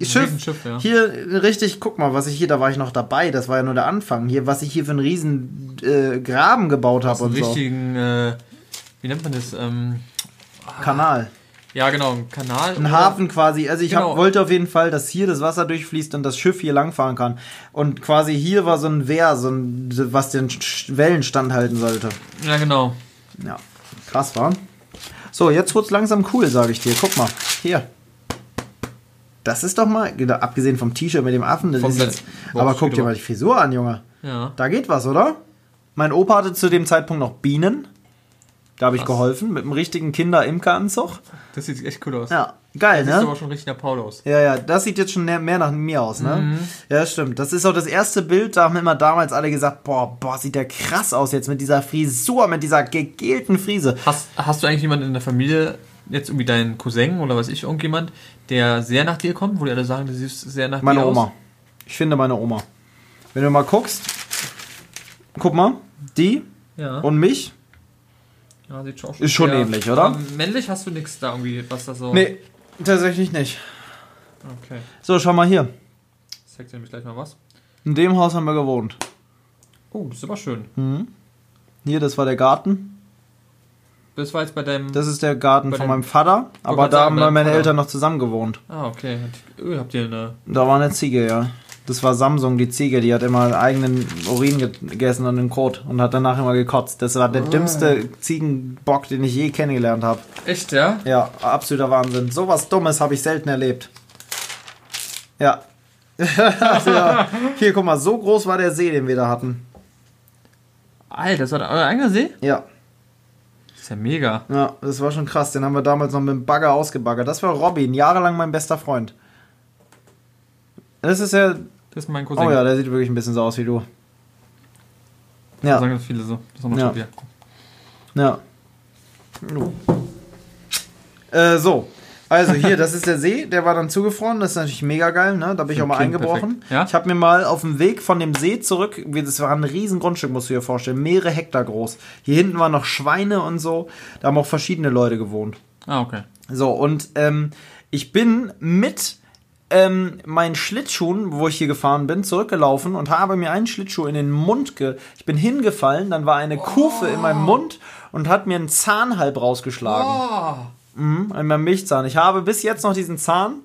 Speaker 1: Schiff.
Speaker 2: Riesenschiff, ja.
Speaker 1: Hier richtig, guck mal, was ich hier, da war ich noch dabei. Das war ja nur der Anfang. Hier, was ich hier für einen riesen äh, Graben gebaut habe
Speaker 2: einen
Speaker 1: und so.
Speaker 2: richtigen, äh, wie nennt man das? Ähm,
Speaker 1: Kanal.
Speaker 2: Ja, genau, ein Kanal.
Speaker 1: Ein Hafen quasi. Also ich
Speaker 2: Genau.
Speaker 1: hab, wollte auf jeden Fall, dass hier das Wasser durchfließt und das Schiff hier langfahren kann. Und quasi hier war so ein Wehr, so ein, was den Wellen standhalten sollte.
Speaker 2: Ja, genau.
Speaker 1: Ja, krass war. So, jetzt wird's langsam cool, sage ich dir. Guck mal, hier. Das ist doch mal, genau, abgesehen vom T-Shirt mit dem Affen, das
Speaker 2: Vom
Speaker 1: ist jetzt, aber guck dir mal die Frisur an, Junge.
Speaker 2: Ja.
Speaker 1: Da geht was, oder? Mein Opa hatte zu dem Zeitpunkt noch Bienen. Da habe ich geholfen mit einem richtigen Kinder-Imker-Anzug.
Speaker 2: Das sieht echt cool aus.
Speaker 1: Ja, geil,
Speaker 2: Das sieht
Speaker 1: ne?
Speaker 2: aber schon richtig nach Paul aus.
Speaker 1: Ja, ja, das sieht jetzt schon mehr nach mir aus, ne?
Speaker 2: Mhm.
Speaker 1: Ja, stimmt. Das ist auch das erste Bild, da haben immer damals alle gesagt, boah, boah, sieht der krass aus jetzt mit dieser Frisur, mit dieser gegelten Frise.
Speaker 2: Hast, hast du eigentlich jemanden in der Familie, jetzt irgendwie deinen Cousin oder was ich, irgendjemand, der sehr nach dir kommt, wo die alle sagen, du siehst sehr nach
Speaker 1: Meine
Speaker 2: dir
Speaker 1: Oma.
Speaker 2: aus?
Speaker 1: Ich finde meine Oma. Wenn du mal guckst, guck mal, die
Speaker 2: Ja.
Speaker 1: und mich.
Speaker 2: Ja sieht schon
Speaker 1: Ist schon ähnlich, oder?
Speaker 2: Aber männlich hast du nichts da irgendwie, was das so.
Speaker 1: Nee, tatsächlich nicht.
Speaker 2: Okay.
Speaker 1: So, schau mal hier.
Speaker 2: Zeig dir nämlich gleich mal was.
Speaker 1: In dem Haus haben wir gewohnt.
Speaker 2: Oh, das ist aber schön.
Speaker 1: Hier, das war der Garten.
Speaker 2: Das war jetzt bei deinem.
Speaker 1: Das ist der Garten von meinem Vater. Aber da haben meine
Speaker 2: Vater.
Speaker 1: Eltern noch zusammen gewohnt.
Speaker 2: ah, okay. Habt ihr eine.
Speaker 1: Da war eine Ziege, ja. Das war Samsung, die Ziege, die hat immer eigenen Urin ge- gegessen und den Kot und hat danach immer gekotzt. Das war der dümmste Ziegenbock, den ich je kennengelernt habe.
Speaker 2: Echt, ja?
Speaker 1: Ja, absoluter Wahnsinn. So was Dummes habe ich selten erlebt. Ja. ja. Hier, guck mal, so groß war der See, den wir da hatten.
Speaker 2: Alter, das war euer eigener See?
Speaker 1: Ja,
Speaker 2: Das ist ja mega.
Speaker 1: ja, das war schon krass. Den haben wir damals noch mit dem Bagger ausgebaggert. Das war Robin, jahrelang mein bester Freund. Das ist ja.
Speaker 2: Das ist mein Cousin.
Speaker 1: Oh ja, der sieht wirklich ein bisschen so aus wie du.
Speaker 2: Das
Speaker 1: Ja,
Speaker 2: sagen ganz viele so. Das haben wir
Speaker 1: Ja.
Speaker 2: schon wieder.
Speaker 1: ja. Äh, so. Also hier, das ist der See, der war dann zugefroren, das ist natürlich mega geil, ne? Da bin ich auch mal
Speaker 2: Kind
Speaker 1: eingebrochen.
Speaker 2: Ja?
Speaker 1: Ich habe mir mal auf dem Weg von dem See zurück, das war ein riesen Grundstück, musst du dir vorstellen, mehrere Hektar groß. Hier hinten waren noch Schweine und so, da haben auch verschiedene Leute gewohnt.
Speaker 2: Ah, okay.
Speaker 1: So, und ähm, ich bin mit ähm, meinen Schlittschuhen, wo ich hier gefahren bin, zurückgelaufen und habe mir einen Schlittschuh in den Mund ge... Ich bin hingefallen, dann war eine Kufe in meinem Mund und hat mir einen Zahn halb rausgeschlagen.
Speaker 2: Oh.
Speaker 1: Mhm, in meinem Milchzahn. Ich habe bis jetzt noch diesen Zahn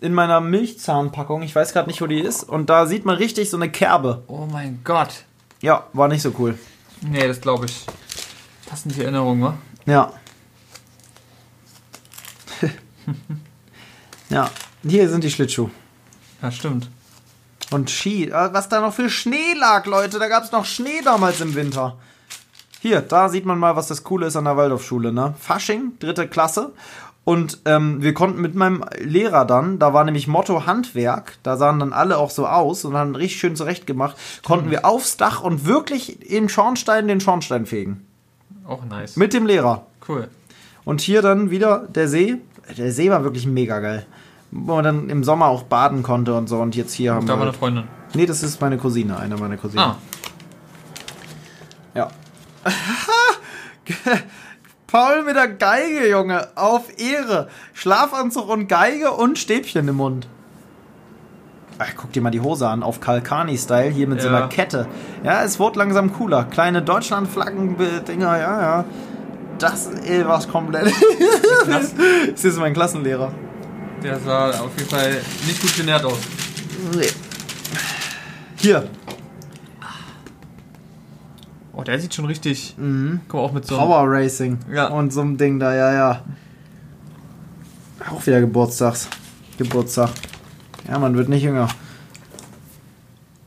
Speaker 1: in meiner Milchzahnpackung. Ich weiß gerade nicht, wo die ist. Und da sieht man richtig so eine Kerbe.
Speaker 2: oh mein Gott.
Speaker 1: Ja, war nicht so cool.
Speaker 2: Nee, das glaube ich. Das sind die Erinnerungen, wa?
Speaker 1: Ja. ja, hier sind die Schlittschuhe.
Speaker 2: Ja, stimmt.
Speaker 1: Und Ski. äh, Was da noch für Schnee lag, Leute. Da gab es noch Schnee damals im Winter. Hier, da sieht man mal, was das Coole ist an der Waldorfschule, ne? Fasching, dritte Klasse. Und ähm, wir konnten mit meinem Lehrer dann, da war nämlich Motto Handwerk, da sahen dann alle auch so aus und haben richtig schön zurecht gemacht, konnten wir aufs Dach und wirklich im Schornstein den Schornstein fegen.
Speaker 2: Auch nice.
Speaker 1: Mit dem Lehrer.
Speaker 2: cool.
Speaker 1: Und hier dann wieder der See. Der See war wirklich mega geil. Wo man dann im Sommer auch baden konnte und so. Und jetzt hier haben
Speaker 2: Da war
Speaker 1: wir.
Speaker 2: eine Freundin.
Speaker 1: Nee, das ist meine Cousine, eine meiner Cousinen.
Speaker 2: Ah,
Speaker 1: Ja. Paul mit der Geige, Junge. Auf Ehre. Schlafanzug und Geige und Stäbchen im Mund. Ach, guck dir mal die Hose an, auf Kalkani-Style, hier mit so
Speaker 2: Ja.
Speaker 1: einer Kette. Ja, es wurde langsam cooler. Kleine Deutschlandflaggen-Dinger, ja, ja. Das ist was komplett.
Speaker 2: krass.
Speaker 1: das ist mein Klassenlehrer.
Speaker 2: Der sah auf jeden Fall nicht gut genährt aus.
Speaker 1: Nee. Hier,
Speaker 2: Oh, der sieht schon richtig. Guck mal, auch mit so. einem-
Speaker 1: Power Racing.
Speaker 2: Ja.
Speaker 1: Und so ein Ding da, ja, ja. Auch wieder Geburtstags. Geburtstag. Ja, man wird nicht jünger.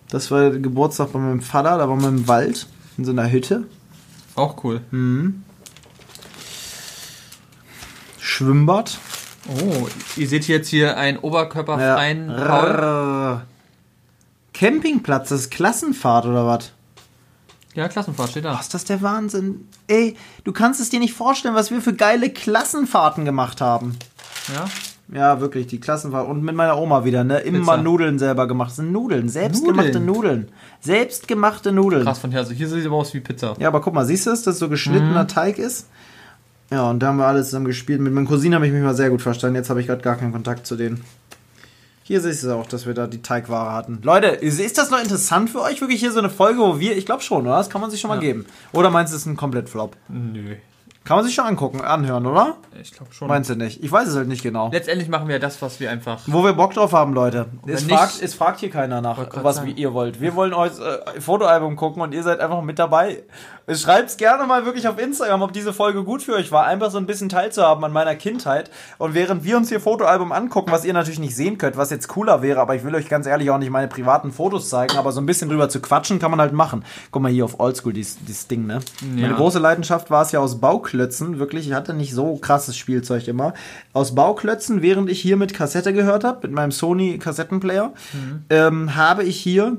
Speaker 1: Das war der Geburtstag bei meinem Vater, da waren wir im Wald, in so einer Hütte.
Speaker 2: Auch cool.
Speaker 1: Schwimmbad.
Speaker 2: Oh, ihr seht jetzt hier einen oberkörperfreien Paul.
Speaker 1: Rrrr. Campingplatz, das ist Klassenfahrt oder was?
Speaker 2: Ja, Klassenfahrt steht da.
Speaker 1: Was ist das der Wahnsinn? Ey, du kannst es dir nicht vorstellen, was wir für geile Klassenfahrten gemacht haben.
Speaker 2: Ja?
Speaker 1: Ja, wirklich, die Klassenfahrt. Und mit meiner Oma wieder, ne? Immer
Speaker 2: Pizza.
Speaker 1: Nudeln selber gemacht. Das sind Nudeln, selbstgemachte
Speaker 2: Nudeln?
Speaker 1: Nudeln. Selbstgemachte Nudeln.
Speaker 2: Krass von her. Also hier sieht es aber aus wie Pizza.
Speaker 1: Ja, aber guck mal, siehst du es, dass so geschnittener Teig ist? Ja, und da haben wir alle zusammen gespielt. Mit meinen Cousinen habe ich mich mal sehr gut verstanden. Jetzt habe ich gerade gar keinen Kontakt zu denen. Hier siehst du auch, dass wir da die Teigware hatten. Leute, ist das noch interessant für euch? Wirklich hier so eine Folge, wo wir, ich glaube schon, oder? Das kann man sich schon mal
Speaker 2: Ja.
Speaker 1: geben. Oder meinst du, es ist ein Komplett-Flop?
Speaker 2: Nö.
Speaker 1: Kann man sich schon angucken, anhören, oder?
Speaker 2: Ich glaube schon.
Speaker 1: Meinst du nicht? Ich weiß es halt nicht genau.
Speaker 2: Letztendlich machen wir das, was wir einfach.
Speaker 1: Wo wir Bock drauf haben, Leute. Es fragt, es fragt hier keiner nach, was
Speaker 2: sagen.
Speaker 1: ihr wollt. Wir wollen euch äh, Fotoalbum gucken und ihr seid einfach mit dabei. Schreibt gerne mal wirklich auf Instagram, ob diese Folge gut für euch war. Einfach so ein bisschen teilzuhaben an meiner Kindheit. Und während wir uns hier Fotoalbum angucken, was ihr natürlich nicht sehen könnt, was jetzt cooler wäre, aber ich will euch ganz ehrlich auch nicht meine privaten Fotos zeigen, aber so ein bisschen drüber zu quatschen kann man halt machen. Guck mal hier auf Oldschool, dieses, dieses Ding, ne?
Speaker 2: Ja.
Speaker 1: Meine große Leidenschaft war es ja aus Bauklötzen, wirklich. Ich hatte nicht so krasses Spielzeug immer. Aus Bauklötzen, während ich hier mit Kassette gehört habe, mit meinem Sony Kassettenplayer, ähm, habe ich hier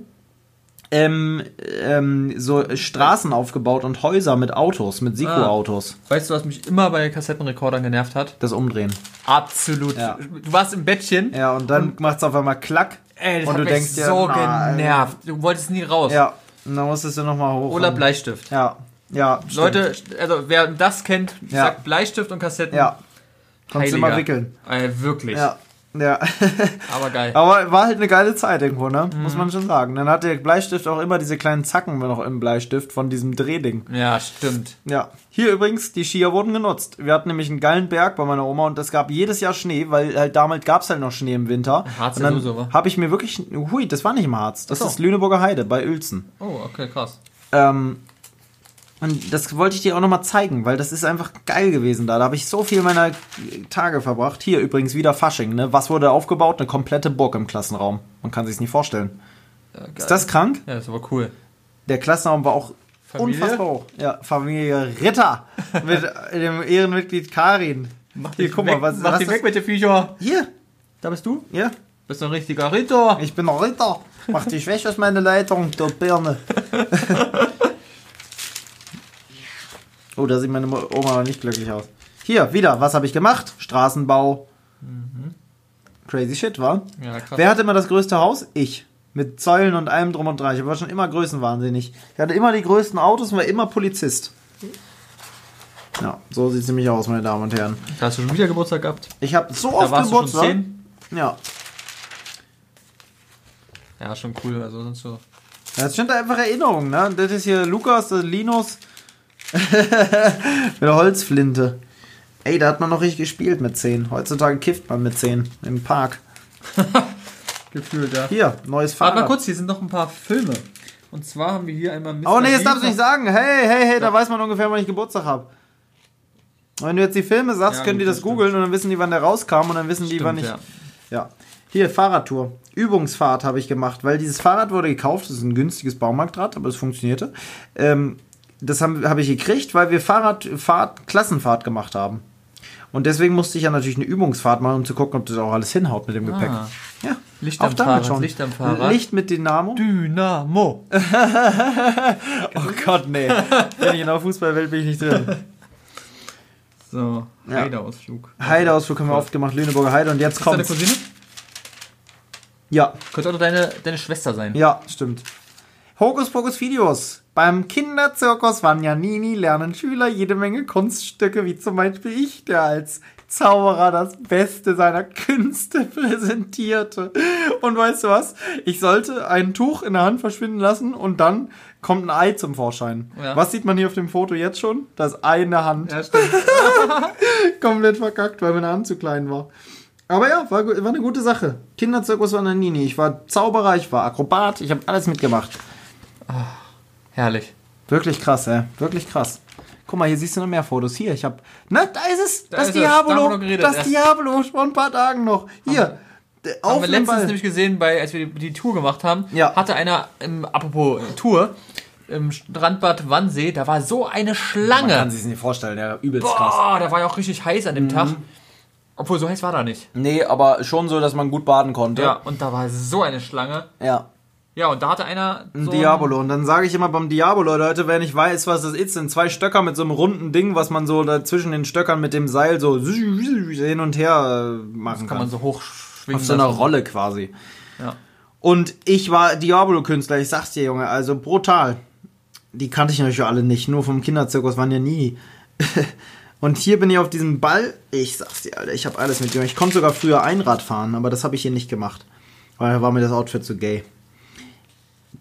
Speaker 1: ähm, ähm, so Straßen aufgebaut und Häuser mit Autos, mit Siko-Autos.
Speaker 2: Weißt du, was mich immer bei Kassettenrekordern genervt hat?
Speaker 1: Das Umdrehen.
Speaker 2: Absolut.
Speaker 1: Ja.
Speaker 2: Du warst im Bettchen.
Speaker 1: Ja, und dann macht's auf einmal Klack.
Speaker 2: Ey, das
Speaker 1: und
Speaker 2: hat
Speaker 1: du
Speaker 2: mich
Speaker 1: denkst dir,
Speaker 2: so
Speaker 1: nein.
Speaker 2: genervt. Du wolltest nie raus.
Speaker 1: Ja, und dann musstest du nochmal hoch.
Speaker 2: Oder Bleistift.
Speaker 1: Ja, ja. stimmt.
Speaker 2: Leute, also wer das kennt,
Speaker 1: Ja.
Speaker 2: sagt Bleistift und Kassetten.
Speaker 1: Ja. Konntest du immer wickeln.
Speaker 2: Äh, wirklich.
Speaker 1: Ja. Ja.
Speaker 2: Aber geil.
Speaker 1: Aber war halt eine geile Zeit irgendwo, ne?
Speaker 2: Mhm.
Speaker 1: Muss man schon sagen. Dann hat der Bleistift auch immer diese kleinen Zacken noch im Bleistift von diesem Drehding.
Speaker 2: Ja, stimmt.
Speaker 1: Ja. Hier übrigens, die Skier wurden genutzt. Wir hatten nämlich einen geilen Berg bei meiner Oma und es gab jedes Jahr Schnee, weil halt damals gab es halt noch Schnee im Winter.
Speaker 2: Harz
Speaker 1: und dann habe ich mir wirklich, hui, das war nicht im Harz. Das
Speaker 2: so.
Speaker 1: ist Lüneburger Heide bei Uelzen.
Speaker 2: Oh, okay, krass.
Speaker 1: Ähm, und das wollte ich dir auch nochmal zeigen, weil das ist einfach geil gewesen da. Da habe ich so viel meiner Tage verbracht. Hier übrigens wieder Fasching, ne? Was wurde aufgebaut? Eine komplette Burg im Klassenraum. Man kann sich's nicht vorstellen.
Speaker 2: Ja.
Speaker 1: Ist das krank?
Speaker 2: Ja, das war cool.
Speaker 1: Der Klassenraum war auch
Speaker 2: Familie?
Speaker 1: unfassbar hoch. Ja, Familie Ritter mit dem Ehrenmitglied Karin.
Speaker 2: Mach
Speaker 1: Hier, guck
Speaker 2: weg,
Speaker 1: mal, was,
Speaker 2: mach
Speaker 1: was
Speaker 2: dich weg mit den Viecher.
Speaker 1: Hier,
Speaker 2: Da bist du?
Speaker 1: ja.
Speaker 2: Bist du ein richtiger Ritter.
Speaker 1: Ich bin ein Ritter. Mach dich weg aus meiner Leitung, du Birne. oh, da sieht meine Oma nicht glücklich aus. Hier, wieder, was habe ich gemacht? Straßenbau. Crazy shit, war?
Speaker 2: Ja, krass.
Speaker 1: Wer hatte immer das größte Haus? Ich. Mit Säulen und allem drum und dran. Ich war schon immer größenwahnsinnig. Ich hatte immer die größten Autos und war immer Polizist. Ja, so sieht es nämlich aus, meine Damen und Herren.
Speaker 2: Da hast du schon wieder Geburtstag gehabt.
Speaker 1: Ich habe so
Speaker 2: Da
Speaker 1: oft
Speaker 2: warst du schon
Speaker 1: Geburtstag.
Speaker 2: zehn.
Speaker 1: Ja.
Speaker 2: Ja, schon cool. Also sonst so.
Speaker 1: Das sind einfach Erinnerungen, ne? Das ist hier Lukas, das ist Linus. mit der Holzflinte. Ey, da hat man noch richtig gespielt mit 10. Heutzutage kifft man mit 10 im Park.
Speaker 2: Gefühlt, ja.
Speaker 1: Hier, neues
Speaker 2: Warte mal
Speaker 1: Fahrrad.
Speaker 2: kurz, hier sind noch ein paar Filme. Und zwar haben wir hier einmal Mr.
Speaker 1: Oh nee, das darfst du nicht sagen. Hey, hey, hey, da weiß man ungefähr, wann ich Geburtstag habe. Wenn du jetzt die Filme sagst,
Speaker 2: Ja,
Speaker 1: können die das
Speaker 2: das stimmt.
Speaker 1: googeln und dann wissen die, wann der rauskam und dann wissen die, wann ich.
Speaker 2: Stimmt,
Speaker 1: Ja.
Speaker 2: ja.
Speaker 1: Hier, Fahrradtour. Übungsfahrt habe ich gemacht, weil dieses Fahrrad wurde gekauft. Das ist ein günstiges Baumarktrad, aber es funktionierte. Ähm, das habe hab ich gekriegt, weil wir Fahrradfahrt, Klassenfahrt gemacht haben. Und deswegen musste ich ja natürlich eine Übungsfahrt machen, um zu gucken, ob das auch alles hinhaut mit dem Gepäck.
Speaker 2: Ah.
Speaker 1: Ja,
Speaker 2: Licht
Speaker 1: auch
Speaker 2: am
Speaker 1: damit
Speaker 2: Fahrrad,
Speaker 1: schon.
Speaker 2: Licht am Fahrrad.
Speaker 1: Licht mit Dynamo.
Speaker 2: Dynamo.
Speaker 1: Oh Gott, nee. Bin ich in der Fußballwelt bin ich nicht drin.
Speaker 2: So,
Speaker 1: Ja.
Speaker 2: Heideausflug.
Speaker 1: Heideausflug haben wir oft gemacht, Lüneburger Heide und jetzt
Speaker 2: Ist deine
Speaker 1: kommt.
Speaker 2: Cousine?
Speaker 1: Ja,
Speaker 2: Könnte auch deine, deine Schwester sein.
Speaker 1: ja, stimmt. Hokus Pokus Videos. Beim Kinderzirkus Vanjanini lernen Schüler jede Menge Kunststücke, wie zum Beispiel ich, der als Zauberer das Beste seiner Künste präsentierte. Und weißt du was? Ich sollte ein Tuch in der Hand verschwinden lassen und dann kommt ein Ei zum Vorschein.
Speaker 2: Ja.
Speaker 1: Was sieht man hier auf dem Foto jetzt schon? Das Ei in der Hand.
Speaker 2: Ja, stimmt.
Speaker 1: komplett verkackt, weil meine Hand zu klein war. Aber ja, war, war eine gute Sache. Kinderzirkus Vananini. Ich war Zauberer, ich war Akrobat, ich habe alles mitgemacht.
Speaker 2: Herrlich.
Speaker 1: Wirklich krass, ey. Wirklich krass. Guck mal, hier siehst du noch mehr Fotos. Hier, ich hab. Ne, da ist es.
Speaker 2: Da
Speaker 1: das
Speaker 2: ist es. Da haben wir geredet,
Speaker 1: das
Speaker 2: ja.
Speaker 1: Diabolo, vor ein paar Tagen noch. Hier. der-
Speaker 2: Haben
Speaker 1: Auf
Speaker 2: wir
Speaker 1: dem
Speaker 2: letztens
Speaker 1: Ball.
Speaker 2: nämlich gesehen, bei, als wir die, die Tour gemacht haben,
Speaker 1: Ja.
Speaker 2: hatte einer, im, apropos äh, Tour, im Strandbad Wannsee, da war so eine
Speaker 1: Man
Speaker 2: Schlange.
Speaker 1: kann sich nicht vorstellen, ja, übelst krass.
Speaker 2: Boah, da war ja auch richtig heiß an dem
Speaker 1: Mhm.
Speaker 2: Tag. Obwohl, so heiß war da nicht.
Speaker 1: Nee, aber schon so, dass man gut baden konnte.
Speaker 2: Ja, und da war so eine Schlange.
Speaker 1: Ja.
Speaker 2: Ja, und da hatte einer
Speaker 1: Ein
Speaker 2: so
Speaker 1: Diabolo. Und dann sage ich immer beim Diabolo, Leute, wer nicht weiß, was das ist, sind zwei Stöcker mit so einem runden Ding, was man so da zwischen den Stöckern mit dem Seil so hin und her äh, machen
Speaker 2: kann
Speaker 1: kann.
Speaker 2: man so hochschwingen.
Speaker 1: Auf so einer. Rolle quasi.
Speaker 2: Ja.
Speaker 1: Und ich war Diabolo-Künstler, ich sag's dir, Junge, also brutal. Die kannte ich natürlich alle nicht, nur vom Kinderzirkus waren ja nie. Und hier bin ich auf diesem Ball. Ich sag's dir, Alter, ich habe alles mit Ich konnte sogar früher Einrad fahren, aber das habe ich hier nicht gemacht. Weil da war mir das Outfit zu gay.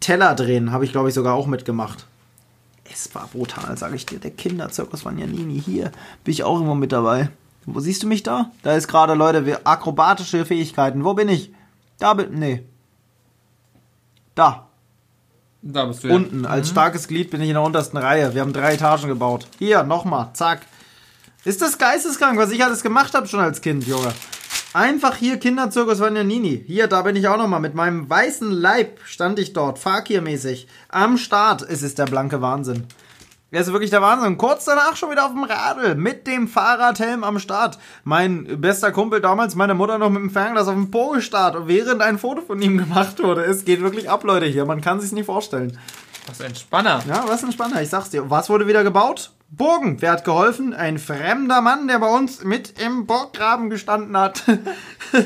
Speaker 1: Teller drehen habe ich, glaube ich, sogar auch mitgemacht. Es war brutal, sage ich dir. Der Kinderzirkus Vanjanini. Hier bin ich auch immer mit dabei. Wo siehst du mich da? Da ist gerade, Leute, wir akrobatische Fähigkeiten. Wo bin ich? Da bin. Nee. Da.
Speaker 2: Da bist du ja.
Speaker 1: Unten. Als starkes Glied bin ich in der untersten Reihe. Wir haben drei Etagen gebaut. Hier, nochmal. Zack. Ist das geisteskrank, was ich alles gemacht habe schon als Kind, Junge? Einfach hier Kinderzirkus Vanjanini. Hier, da bin ich auch nochmal. Mit meinem weißen Leib stand ich dort, Fakir-mäßig. Am Start. Es ist der blanke Wahnsinn. Er ist wirklich der Wahnsinn. Kurz danach schon wieder auf dem Radl. Mit dem Fahrradhelm am Start. Mein bester Kumpel damals, meine Mutter noch mit dem Fernglas auf dem Po gestarrt, während ein Foto von ihm gemacht wurde. Es geht wirklich ab, Leute, hier. Man kann sich's nicht vorstellen.
Speaker 2: Was ein Spanner.
Speaker 1: Ja, was ein Spanner, ich sag's dir. Was wurde wieder gebaut? Burgen. Wer hat geholfen? Ein fremder Mann, der bei uns mit im Burggraben gestanden hat.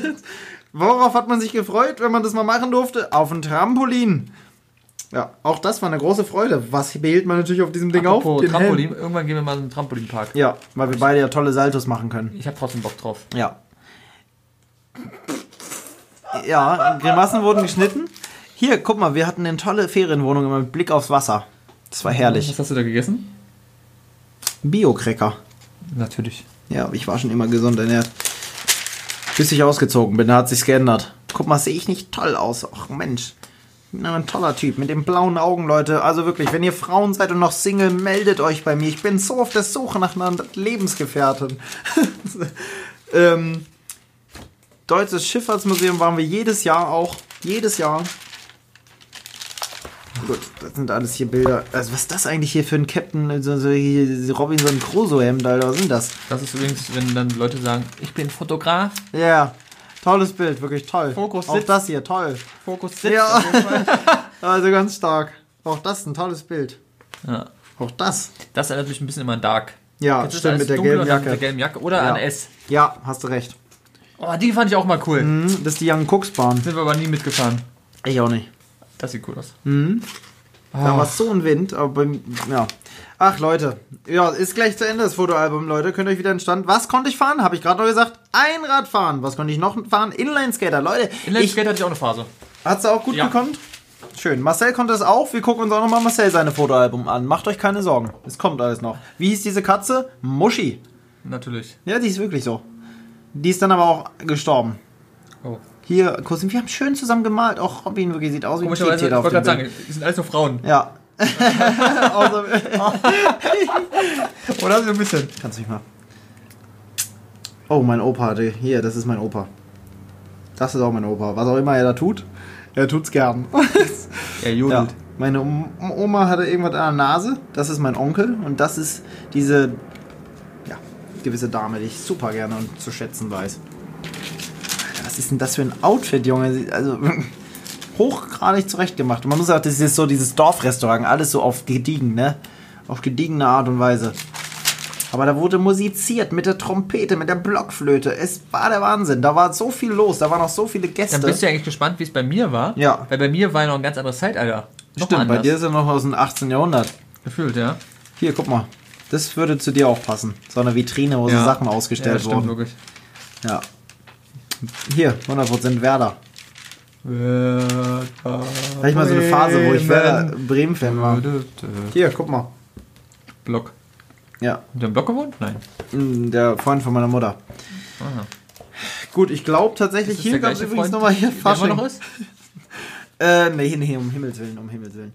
Speaker 1: Worauf hat man sich gefreut, wenn man das mal machen durfte? Auf ein Trampolin. Ja, auch das war eine große Freude. Was behielt man natürlich auf diesem Ding
Speaker 2: Apropos
Speaker 1: auf? Den
Speaker 2: Trampolin.
Speaker 1: Helm.
Speaker 2: Irgendwann gehen wir mal in den Trampolinpark.
Speaker 1: Ja, weil wir beide ja tolle Saltos machen können.
Speaker 2: Ich habe trotzdem Bock drauf.
Speaker 1: Ja. Ja, Grimassen wurden geschnitten. Hier, guck mal, wir hatten eine tolle Ferienwohnung immer mit Blick aufs Wasser. Das war herrlich.
Speaker 2: Was hast du da gegessen?
Speaker 1: Bio-Cracker.
Speaker 2: Natürlich.
Speaker 1: Ja, ich war schon immer gesund ernährt. Bis ich ausgezogen bin, da hat sich's geändert. Guck mal, sehe ich nicht toll aus. Ach Mensch. Ich bin ein toller Typ mit den blauen Augen, Leute. Also wirklich, wenn ihr Frauen seid und noch Single, meldet euch bei mir. Ich bin so auf der Suche nach einer Lebensgefährtin. ähm, Deutsches Schifffahrtsmuseum waren wir jedes Jahr auch. Jedes Jahr. Gut, das sind alles hier Bilder. Also, was ist das eigentlich hier für ein Captain? So, so hier, Robinson Crusoe-Hemd, Alter. Was sind das?
Speaker 2: Das ist übrigens, wenn dann Leute sagen, ich bin Fotograf.
Speaker 1: Ja, tolles Bild, wirklich toll.
Speaker 2: Fokus
Speaker 1: Auch
Speaker 2: sitzt.
Speaker 1: das hier, toll.
Speaker 2: Fokus sitzt.
Speaker 1: Ja. Also ganz stark. Auch das ein tolles Bild.
Speaker 2: ja.
Speaker 1: Auch das.
Speaker 2: Das erinnert mich ein bisschen immer an Dark.
Speaker 1: Ja,
Speaker 2: Jetzt
Speaker 1: stimmt, mit der gelben
Speaker 2: dann Mit
Speaker 1: Jacke.
Speaker 2: der gelben Jacke oder
Speaker 1: Ja.
Speaker 2: an S.
Speaker 1: Ja, hast du recht.
Speaker 2: Oh, die fand ich auch mal cool.
Speaker 1: Mhm, das ist die Young Cooks Bahn.
Speaker 2: Sind wir aber nie mitgefahren.
Speaker 1: Ich auch nicht.
Speaker 2: Das sieht cool aus.
Speaker 1: Mhm. Da
Speaker 2: Ah.
Speaker 1: war so ein Wind, aber beim, ja. Ach Leute, ja, ist gleich zu Ende das Fotoalbum, Leute. Könnt ihr euch wieder entstand. Was konnte ich fahren? Habe ich gerade noch gesagt. Einrad fahren. Was konnte ich noch fahren? Inlineskater, Leute.
Speaker 2: Inline
Speaker 1: ich,
Speaker 2: Skate hatte ich auch eine Phase.
Speaker 1: Hat sie auch gut
Speaker 2: Ja.
Speaker 1: gekonnt? Schön. Marcel konnte es auch. Wir gucken uns auch nochmal Marcel seine Fotoalbum an. Macht euch keine Sorgen. Es kommt alles noch. Wie hieß diese Katze? Muschi.
Speaker 2: Natürlich.
Speaker 1: Ja, die ist wirklich so. Die ist dann aber auch gestorben.
Speaker 2: Oh.
Speaker 1: Hier, Cousin, wir haben schön zusammen gemalt. Auch Robin wirklich sieht aus wie ein
Speaker 2: Komischerweise, ich
Speaker 1: auf
Speaker 2: wollte
Speaker 1: dem
Speaker 2: gerade
Speaker 1: Bild.
Speaker 2: sagen, die sind alles nur Frauen.
Speaker 1: Ja. Außer,
Speaker 2: Oder so ein bisschen.
Speaker 1: Kannst du mich mal. Oh, mein Opa hatte. Hier, das ist mein Opa. Das ist auch mein Opa. Was auch immer er da tut, er tut's gern.
Speaker 2: Er
Speaker 1: ja.
Speaker 2: jodelt.
Speaker 1: Meine Om- Oma hatte irgendwas an der Nase. Das ist mein Onkel. Und das ist diese ja, gewisse Dame, die ich super gerne und zu schätzen weiß. Was ist denn das für ein Outfit, Junge? Also hochgradig zurechtgemacht. Und man muss sagen, das ist so dieses Dorfrestaurant. Alles so auf gediegen, ne? Auf gediegene Art und Weise. Aber da wurde musiziert mit der Trompete, mit der Blockflöte. Es war der Wahnsinn. Da war so viel los. Da waren noch so viele Gäste.
Speaker 2: Dann bist du ja eigentlich gespannt, wie es bei mir war.
Speaker 1: Ja.
Speaker 2: Weil bei mir war ja noch ein ganz anderes Zeitalter. Noch
Speaker 1: Stimmt, bei dir ist er noch aus dem 18. Jahrhundert.
Speaker 2: Gefühlt, ja.
Speaker 1: Hier, guck mal. Das würde zu dir auch passen. So eine Vitrine, wo so
Speaker 2: ja.
Speaker 1: Sachen
Speaker 2: ja,
Speaker 1: ausgestellt
Speaker 2: das stimmt
Speaker 1: wurden.
Speaker 2: wirklich.
Speaker 1: Ja. Hier, 100% Werder. Hatte ich mal so eine Phase, wo ich Werder Bremen-Fan war. Hier, guck mal.
Speaker 2: Block.
Speaker 1: Ja,
Speaker 2: ihr im Block gewohnt? Nein.
Speaker 1: mm, der Freund von meiner Mutter.
Speaker 2: Aha.
Speaker 1: Gut, ich glaube tatsächlich, hier
Speaker 2: der
Speaker 1: gab es übrigens nochmal hier
Speaker 2: der
Speaker 1: Fasching.
Speaker 2: noch ist?
Speaker 1: Äh, nee, nee, um Himmels Willen, um Himmels Willen.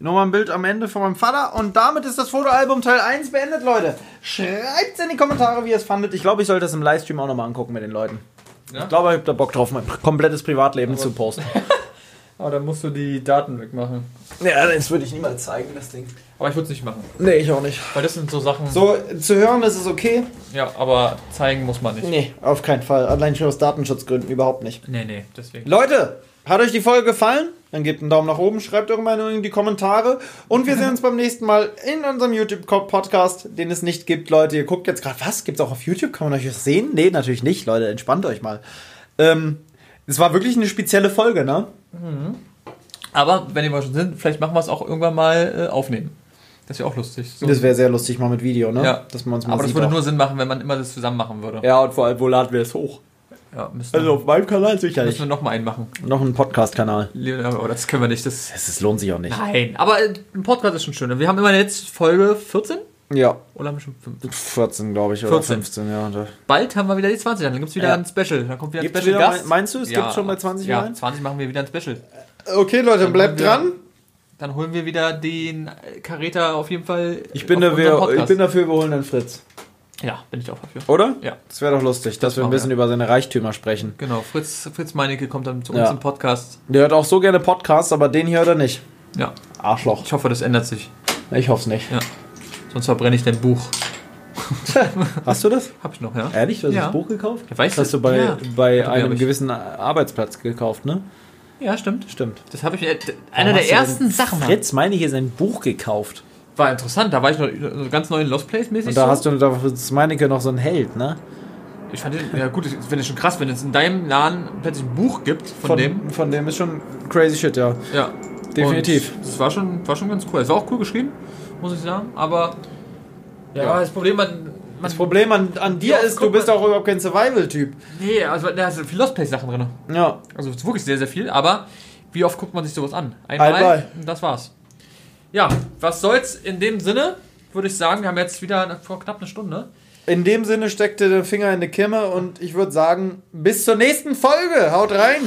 Speaker 1: Nochmal ein Bild am Ende von meinem Vater und damit ist das Fotoalbum Teil 1 beendet, Leute. Schreibt's in die Kommentare, wie ihr es fandet. Ich glaube, ich sollte das im Livestream auch nochmal angucken mit den Leuten.
Speaker 2: Ja?
Speaker 1: Ich glaube, ich habe da Bock drauf, mein komplettes Privatleben zu posten.
Speaker 2: Aber dann musst du die Daten wegmachen.
Speaker 1: ja, das würde ich niemals zeigen, das Ding.
Speaker 2: Aber ich würde es nicht machen.
Speaker 1: Nee, ich auch nicht.
Speaker 2: Weil das sind so Sachen.
Speaker 1: So, zu hören ist es okay.
Speaker 2: Ja, aber zeigen muss man nicht.
Speaker 1: Nee, auf keinen Fall. Allein schon aus Datenschutzgründen überhaupt nicht.
Speaker 2: Nee, nee, deswegen.
Speaker 1: Leute, hat euch die Folge gefallen? Dann gebt einen Daumen nach oben, schreibt eure Meinung in die Kommentare und wir sehen uns beim nächsten Mal in unserem YouTube-Podcast, den es nicht gibt, Leute. Ihr guckt jetzt gerade, was? Gibt's auch auf YouTube? Kann man euch das sehen? Nee, natürlich nicht, Leute. Entspannt euch mal. Ähm, es war wirklich eine spezielle Folge, ne?
Speaker 2: Aber wenn ihr mal schon sind, vielleicht machen wir es auch irgendwann mal äh, aufnehmen. Das wäre auch lustig. So.
Speaker 1: Das wäre sehr lustig mal mit Video, ne?
Speaker 2: Ja.
Speaker 1: Dass man uns mal
Speaker 2: aber das würde
Speaker 1: auch.
Speaker 2: nur Sinn machen, wenn man immer das zusammen machen würde.
Speaker 1: Ja, und vor allem, wo laden wir es hoch?
Speaker 2: Ja, müssen,
Speaker 1: Also auf meinem Kanal
Speaker 2: müssen
Speaker 1: sicherlich.
Speaker 2: wir nochmal einen machen.
Speaker 1: Noch einen Podcast-Kanal.
Speaker 2: Aber das können wir nicht. Das
Speaker 1: Das, das lohnt sich auch nicht.
Speaker 2: Nein, aber äh, ein Podcast ist schon schön. Wir haben immer jetzt Folge 14
Speaker 1: Ja,
Speaker 2: oder haben wir schon 15?
Speaker 1: 14, glaube ich, oder
Speaker 2: 14.
Speaker 1: 15, ja. Äh,
Speaker 2: Bald haben wir wieder die 20, dann gibt es wieder
Speaker 1: Ja.
Speaker 2: ein Special. Dann kommt wieder ein
Speaker 1: Gibt's
Speaker 2: Special
Speaker 1: wieder,
Speaker 2: Gast.
Speaker 1: meinst du, es gibt schon bei 20
Speaker 2: Ja,
Speaker 1: mal eins?
Speaker 2: 20 machen wir wieder ein Special.
Speaker 1: Okay, Leute, bleibt
Speaker 2: wir-
Speaker 1: dran.
Speaker 2: Dann holen wir wieder den äh, Karäter auf jeden Fall.
Speaker 1: Ich bin,
Speaker 2: auf
Speaker 1: dafür, ich bin dafür, wir holen den Fritz.
Speaker 2: Ja, bin ich auch dafür.
Speaker 1: Oder?
Speaker 2: Ja.
Speaker 1: Das wäre doch lustig, dass wir ein bisschen
Speaker 2: wir.
Speaker 1: über seine Reichtümer sprechen.
Speaker 2: Genau, Fritz, Fritz Meinecke kommt dann zu uns
Speaker 1: Ja.
Speaker 2: im Podcast.
Speaker 1: Der hört auch so gerne Podcasts, aber den hier hört er nicht.
Speaker 2: Ja,
Speaker 1: Arschloch.
Speaker 2: ich hoffe, das ändert sich.
Speaker 1: Ich hoffe es nicht.
Speaker 2: Ja. Sonst verbrenne ich dein Buch.
Speaker 1: Hast du das?
Speaker 2: Hab ich noch, ja?
Speaker 1: Ehrlich? Du hast
Speaker 2: Ja.
Speaker 1: das Buch gekauft?
Speaker 2: Ja, weißt
Speaker 1: Das hast du bei,
Speaker 2: Ja.
Speaker 1: bei
Speaker 2: Ja,
Speaker 1: einem gewissen Arbeitsplatz gekauft, ne?
Speaker 2: Ja, stimmt.
Speaker 1: Stimmt.
Speaker 2: Das habe ich mir. Einer
Speaker 1: Warum
Speaker 2: der ersten Sachen.
Speaker 1: Fritz meine ich ist ein Buch gekauft.
Speaker 2: War interessant. Da war ich noch ganz neu in Lost Place mäßig.
Speaker 1: Und da
Speaker 2: so.
Speaker 1: hast du da ist Meinecke noch so ein Held, ne?
Speaker 2: Ich fand den, ja gut, ich finde es schon krass, wenn es in deinem Laden plötzlich ein Buch gibt von,
Speaker 1: Von
Speaker 2: dem.
Speaker 1: Von dem ist schon crazy shit, ja.
Speaker 2: Ja.
Speaker 1: Definitiv.
Speaker 2: Das war schon, war schon ganz cool. Es war auch cool geschrieben, muss ich sagen. Aber ja,
Speaker 1: Ja.
Speaker 2: das Problem man
Speaker 1: Das Problem an, an dir ist, du bist auch überhaupt kein Survival-Typ.
Speaker 2: Nee, also da sind viele Lost Place Sachen drin.
Speaker 1: Ja.
Speaker 2: Also es ist wirklich sehr, sehr viel. Aber wie oft guckt man sich sowas an? Einmal.
Speaker 1: Einmal.
Speaker 2: Das war's. Ja, was soll's in dem Sinne, würde ich sagen, wir haben jetzt wieder vor knapp eine Stunde.
Speaker 1: In dem Sinne steckt ihr den Finger in die Kimme und ich würde sagen, bis zur nächsten Folge. Haut rein!